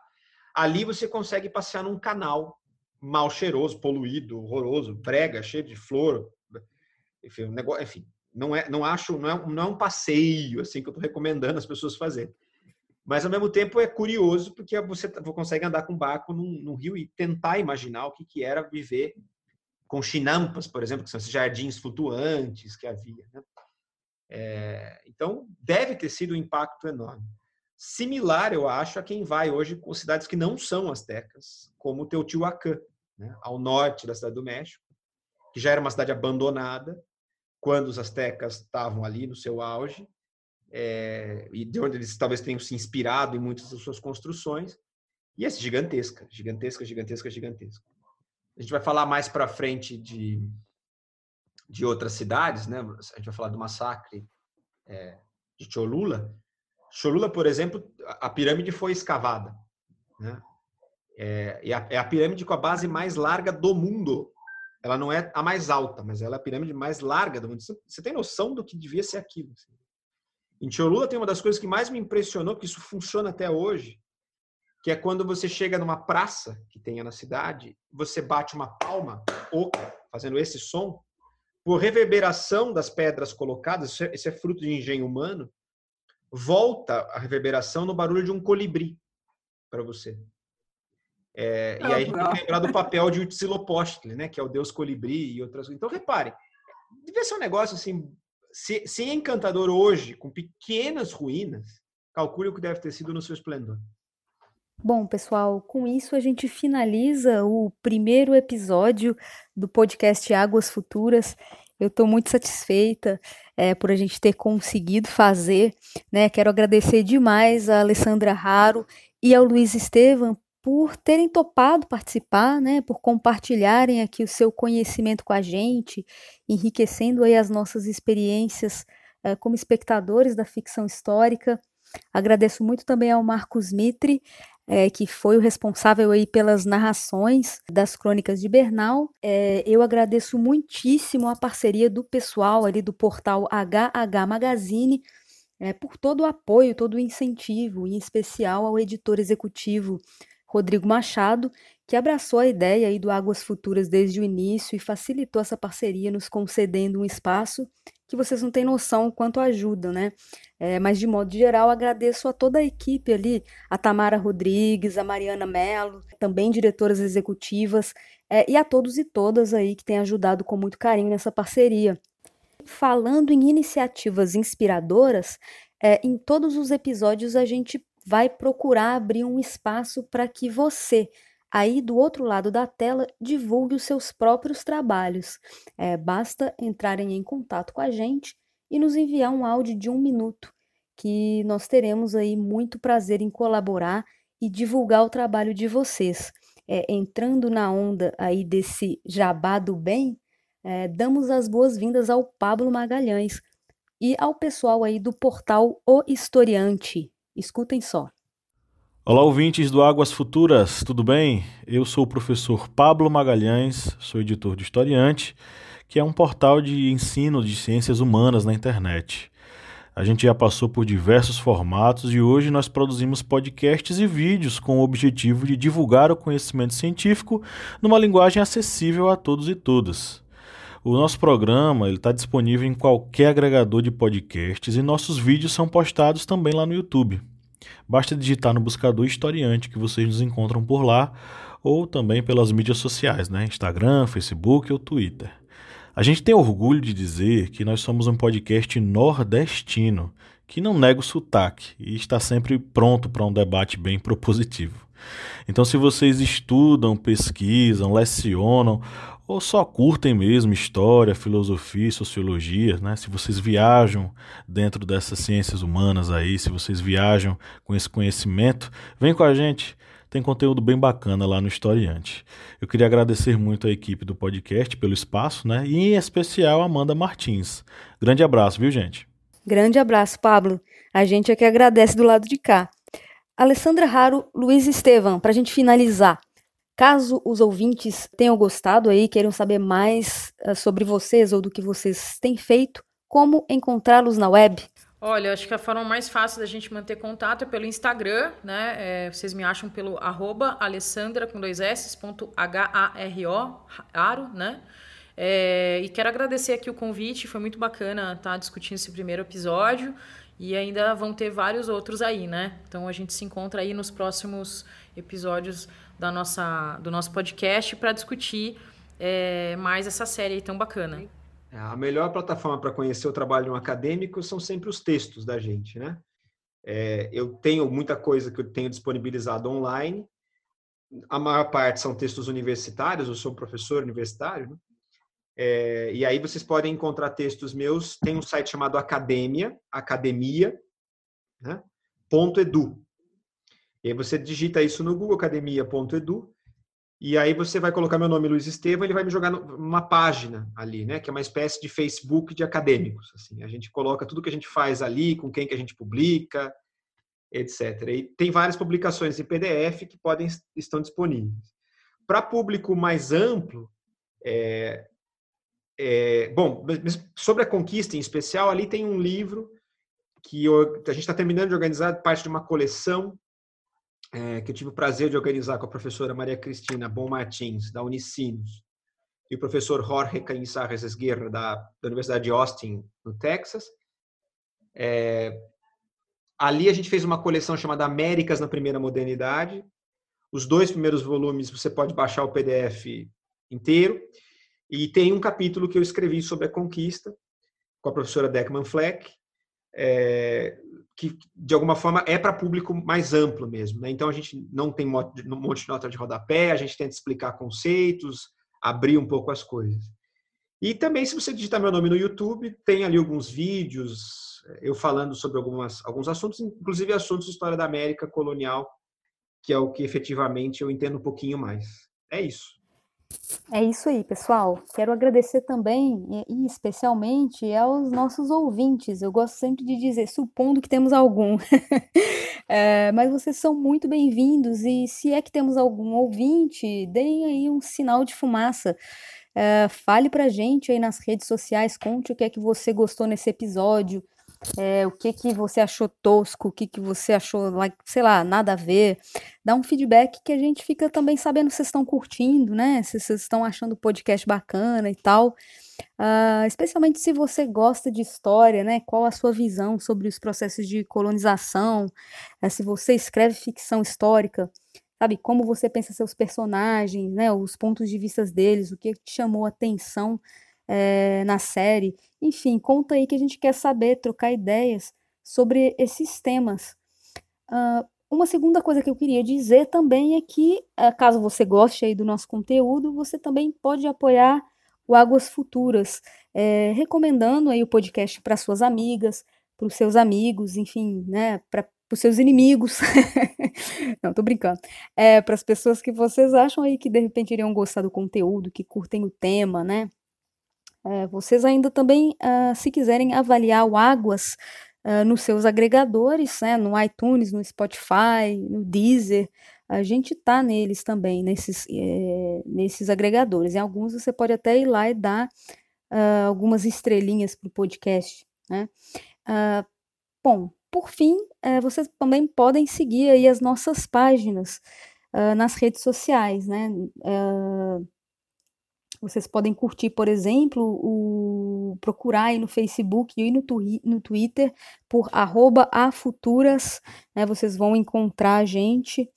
Ali você consegue passear num canal mal cheiroso, poluído, horroroso, brega, cheio de flor, enfim, um negócio, enfim, não é, não acho, não é, não é um passeio assim que eu estou recomendando as pessoas fazerem. Mas, ao mesmo tempo, é curioso porque você consegue andar com barco num, num rio e tentar imaginar o que, que era viver com chinampas, por exemplo, que são esses jardins flutuantes que havia. Né? É, então, deve ter sido um impacto enorme. Similar, eu acho, a quem vai hoje com cidades que não são astecas, como Teotihuacan, né? ao norte da cidade do México, que já era uma cidade abandonada quando os astecas estavam ali no seu auge, é, e de onde eles talvez tenham se inspirado em muitas das suas construções. E é gigantesca, gigantesca, gigantesca, gigantesca. A gente vai falar mais para frente de, de outras cidades, né? A gente vai falar do massacre é, de Cholula. Cholula, por exemplo, a pirâmide foi escavada, né? É, é, a, é a pirâmide com a base mais larga do mundo. Ela não é a mais alta, mas ela é a pirâmide mais larga do mundo. Você tem noção do que devia ser aquilo? Assim? Em Cholula tem uma das coisas que mais me impressionou, que isso funciona até hoje, que é quando você chega numa praça que tenha na cidade, você bate uma palma oca, fazendo esse som, por reverberação das pedras colocadas, é, isso é fruto de engenho humano, volta a reverberação no barulho de um colibri para você. É, e aí a gente tem que lembrar do papel de Huitzilopochtli, né, que é o deus colibri e outras coisas. Então, repare, devia ser um negócio assim se, se é encantador hoje, com pequenas ruínas, calcule o que deve ter sido no seu esplendor. Bom, pessoal, com isso a gente finaliza o primeiro episódio do podcast Águas Futuras. Eu estou muito satisfeita é, por a gente ter conseguido fazer. Né? Quero agradecer demais a Alessandra Raro e ao Luiz Estevam por terem topado participar, né, por compartilharem aqui o seu conhecimento com a gente, enriquecendo aí as nossas experiências uh, como espectadores da ficção histórica. Agradeço muito também ao Marcos Mitre, é, que foi o responsável aí pelas narrações das crônicas de Bernal. É, eu agradeço muitíssimo a parceria do pessoal ali do portal HH Magazine, é, por todo o apoio, todo o incentivo, em especial ao editor executivo Rodrigo Machado, que abraçou a ideia aí do Águas Futuras desde o início e facilitou essa parceria, nos concedendo um espaço que vocês não têm noção quanto ajuda, né? É, mas de modo geral, agradeço a toda a equipe ali, a Tamara Rodrigues, a Mariana Mello, também diretoras executivas, é, e a todos e todas aí que têm ajudado com muito carinho nessa parceria. Falando em iniciativas inspiradoras, é, em todos os episódios a gente vai procurar abrir um espaço para que você, aí do outro lado da tela, divulgue os seus próprios trabalhos. É, basta entrarem em contato com a gente e nos enviar um áudio de um minuto, que nós teremos aí muito prazer em colaborar e divulgar o trabalho de vocês. É, entrando na onda aí desse jabá do bem, é, damos as boas-vindas ao Pablo Magalhães e ao pessoal aí do portal O Historiante. Escutem só. Olá, ouvintes do Águas Futuras, tudo bem? Eu sou o professor Pablo Magalhães, sou editor do Historiante que é um portal de ensino de ciências humanas na internet. A gente já passou por diversos formatos e hoje nós produzimos podcasts e vídeos com o objetivo de divulgar o conhecimento científico numa linguagem acessível a todos e todas. O nosso programa está disponível em qualquer agregador de podcasts e nossos vídeos são postados também lá no YouTube. Basta digitar no buscador Historiante que vocês nos encontram por lá ou também pelas mídias sociais, né? Instagram, Facebook ou Twitter. A gente tem orgulho de dizer que nós somos um podcast nordestino, que não nega o sotaque e está sempre pronto para um debate bem propositivo. Então, se vocês estudam, pesquisam, lecionam ou só curtem mesmo história, filosofia, sociologia, né? Se vocês viajam dentro dessas ciências humanas aí, se vocês viajam com esse conhecimento, vem com a gente. Tem conteúdo bem bacana lá no Historiante. Eu queria agradecer muito a equipe do podcast pelo espaço, né? E em especial a Amanda Martins. Grande abraço, viu, gente? Grande abraço, Pablo. A gente é que agradece do lado de cá. Alessandra Raro, Luiz Estevam, para a gente finalizar. Caso os ouvintes tenham gostado aí, queiram saber mais uh, sobre vocês ou do que vocês têm feito, como encontrá-los na web? Olha, acho que a forma mais fácil da gente manter contato é pelo Instagram, né? É, vocês me acham pelo arroba alessandra com dois S, ponto H-A-R-O, aro, né? É, e quero agradecer aqui o convite, foi muito bacana estar tá discutindo esse primeiro episódio e ainda vão ter vários outros aí, né? Então a gente se encontra aí nos próximos episódios da nossa, do nosso podcast para discutir é, mais essa série aí tão bacana. É, a melhor plataforma para conhecer o trabalho de um acadêmico são sempre os textos da gente, né? É, eu tenho muita coisa que eu tenho disponibilizado online. A maior parte são textos universitários, eu sou professor universitário, né? É, e aí vocês podem encontrar textos meus. Tem um site chamado Academia, Academia, né? Ponto .edu. E aí você digita isso no Google, academia.edu, e aí você vai colocar meu nome, Luiz Estevam, ele vai me jogar numa página ali, né? Que é uma espécie de Facebook de acadêmicos. Assim, a gente coloca tudo que a gente faz ali, com quem que a gente publica, etc. E tem várias publicações em PDF que podem estão disponíveis. Para público mais amplo, é, é, bom, sobre a conquista em especial, ali tem um livro que eu, a gente está terminando de organizar parte de uma coleção é, que eu tive o prazer de organizar com a professora Maria Cristina Bom Martins, da Unicinos, e o professor Jorge Cainçarres Esguerra, da, da Universidade de Austin, no Texas. É, ali a gente fez uma coleção chamada Américas na Primeira Modernidade. Os dois primeiros volumes você pode baixar o PDF inteiro. E tem um capítulo que eu escrevi sobre a conquista, com a professora Deckman Fleck, é, que de alguma forma é para público mais amplo mesmo. Né? Então a gente não tem um monte de nota de rodapé, a gente tenta explicar conceitos, abrir um pouco as coisas. E também, se você digitar meu nome no YouTube, tem ali alguns vídeos, eu falando sobre algumas, alguns assuntos, inclusive assuntos de história da América colonial, que é o que efetivamente eu entendo um pouquinho mais. É isso. É isso aí, pessoal. Quero agradecer também, e especialmente, aos nossos ouvintes. Eu gosto sempre de dizer, supondo que temos algum. é, mas vocês são muito bem-vindos, e se é que temos algum ouvinte, deem aí um sinal de fumaça. É, fale pra gente aí nas redes sociais, conte o que é que você gostou nesse episódio, é, o que que você achou tosco, o que que você achou, like, sei lá, nada a ver. Dá um feedback que a gente fica também sabendo se vocês estão curtindo, né? Se vocês estão achando o podcast bacana e tal. Uh, especialmente se você gosta de história, né? Qual a sua visão sobre os processos de colonização? Uh, se você escreve ficção histórica, sabe? Como você pensa seus personagens, né? Os pontos de vista deles, o que te chamou a atenção é, na série. Enfim, conta aí que a gente quer saber, trocar ideias sobre esses temas. Uh, uma segunda coisa que eu queria dizer também é que, uh, caso você goste aí do nosso conteúdo, você também pode apoiar o Águas Futuras, é, recomendando aí o podcast para suas amigas, para os seus amigos, enfim, né, para os seus inimigos. Não, tô brincando. É, para as pessoas que vocês acham aí que de repente iriam gostar do conteúdo, que curtem o tema, né? É, vocês ainda também, uh, se quiserem avaliar o Águas uh, nos seus agregadores, né, no iTunes, no Spotify, no Deezer, a gente tá neles também, nesses, é, nesses agregadores. Em alguns você pode até ir lá e dar uh, algumas estrelinhas para o podcast. Né? bom, por fim, eh, vocês também podem seguir aí as nossas páginas nas redes sociais, né? Vocês podem curtir, por exemplo, o procurar aí no Facebook e no, no Twitter por arroba afuturas, né, vocês vão encontrar a gente,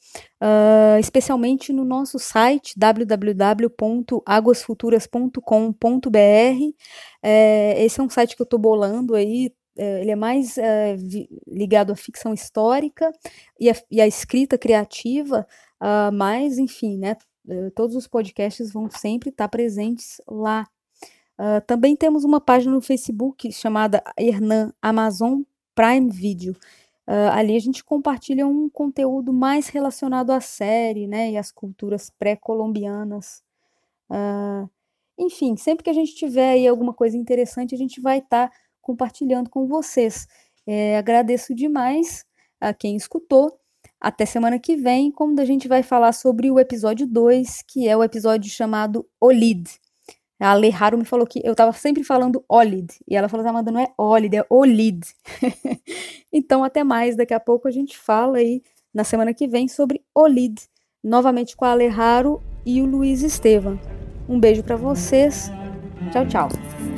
uh, especialmente no nosso site www.aguasfuturas.com.br. É, esse é um site que eu estou bolando aí, é, ele é mais é, ligado à ficção histórica e à, e à escrita criativa, uh, mas, enfim, né, eh, todos os podcasts vão sempre estar presentes lá. Uh, também temos uma página no Facebook chamada Hernan Amazon Prime Video. Uh, ali a gente compartilha um conteúdo mais relacionado à série, né, e às culturas pré-colombianas. Uh, enfim, sempre que a gente tiver aí alguma coisa interessante, a gente vai estar tá compartilhando com vocês. É, agradeço demais a quem escutou até semana que vem, quando a gente vai falar sobre o episódio 2, que é o episódio chamado Olid. A Ale Haru me falou que eu tava sempre falando Olid, e ela falou, Amanda, não é Olid, é Olid. então, até mais, daqui a pouco a gente fala aí, na semana que vem, sobre Olid, novamente com a Ale Haru e o Luiz Estevam. Um beijo para vocês, tchau, tchau.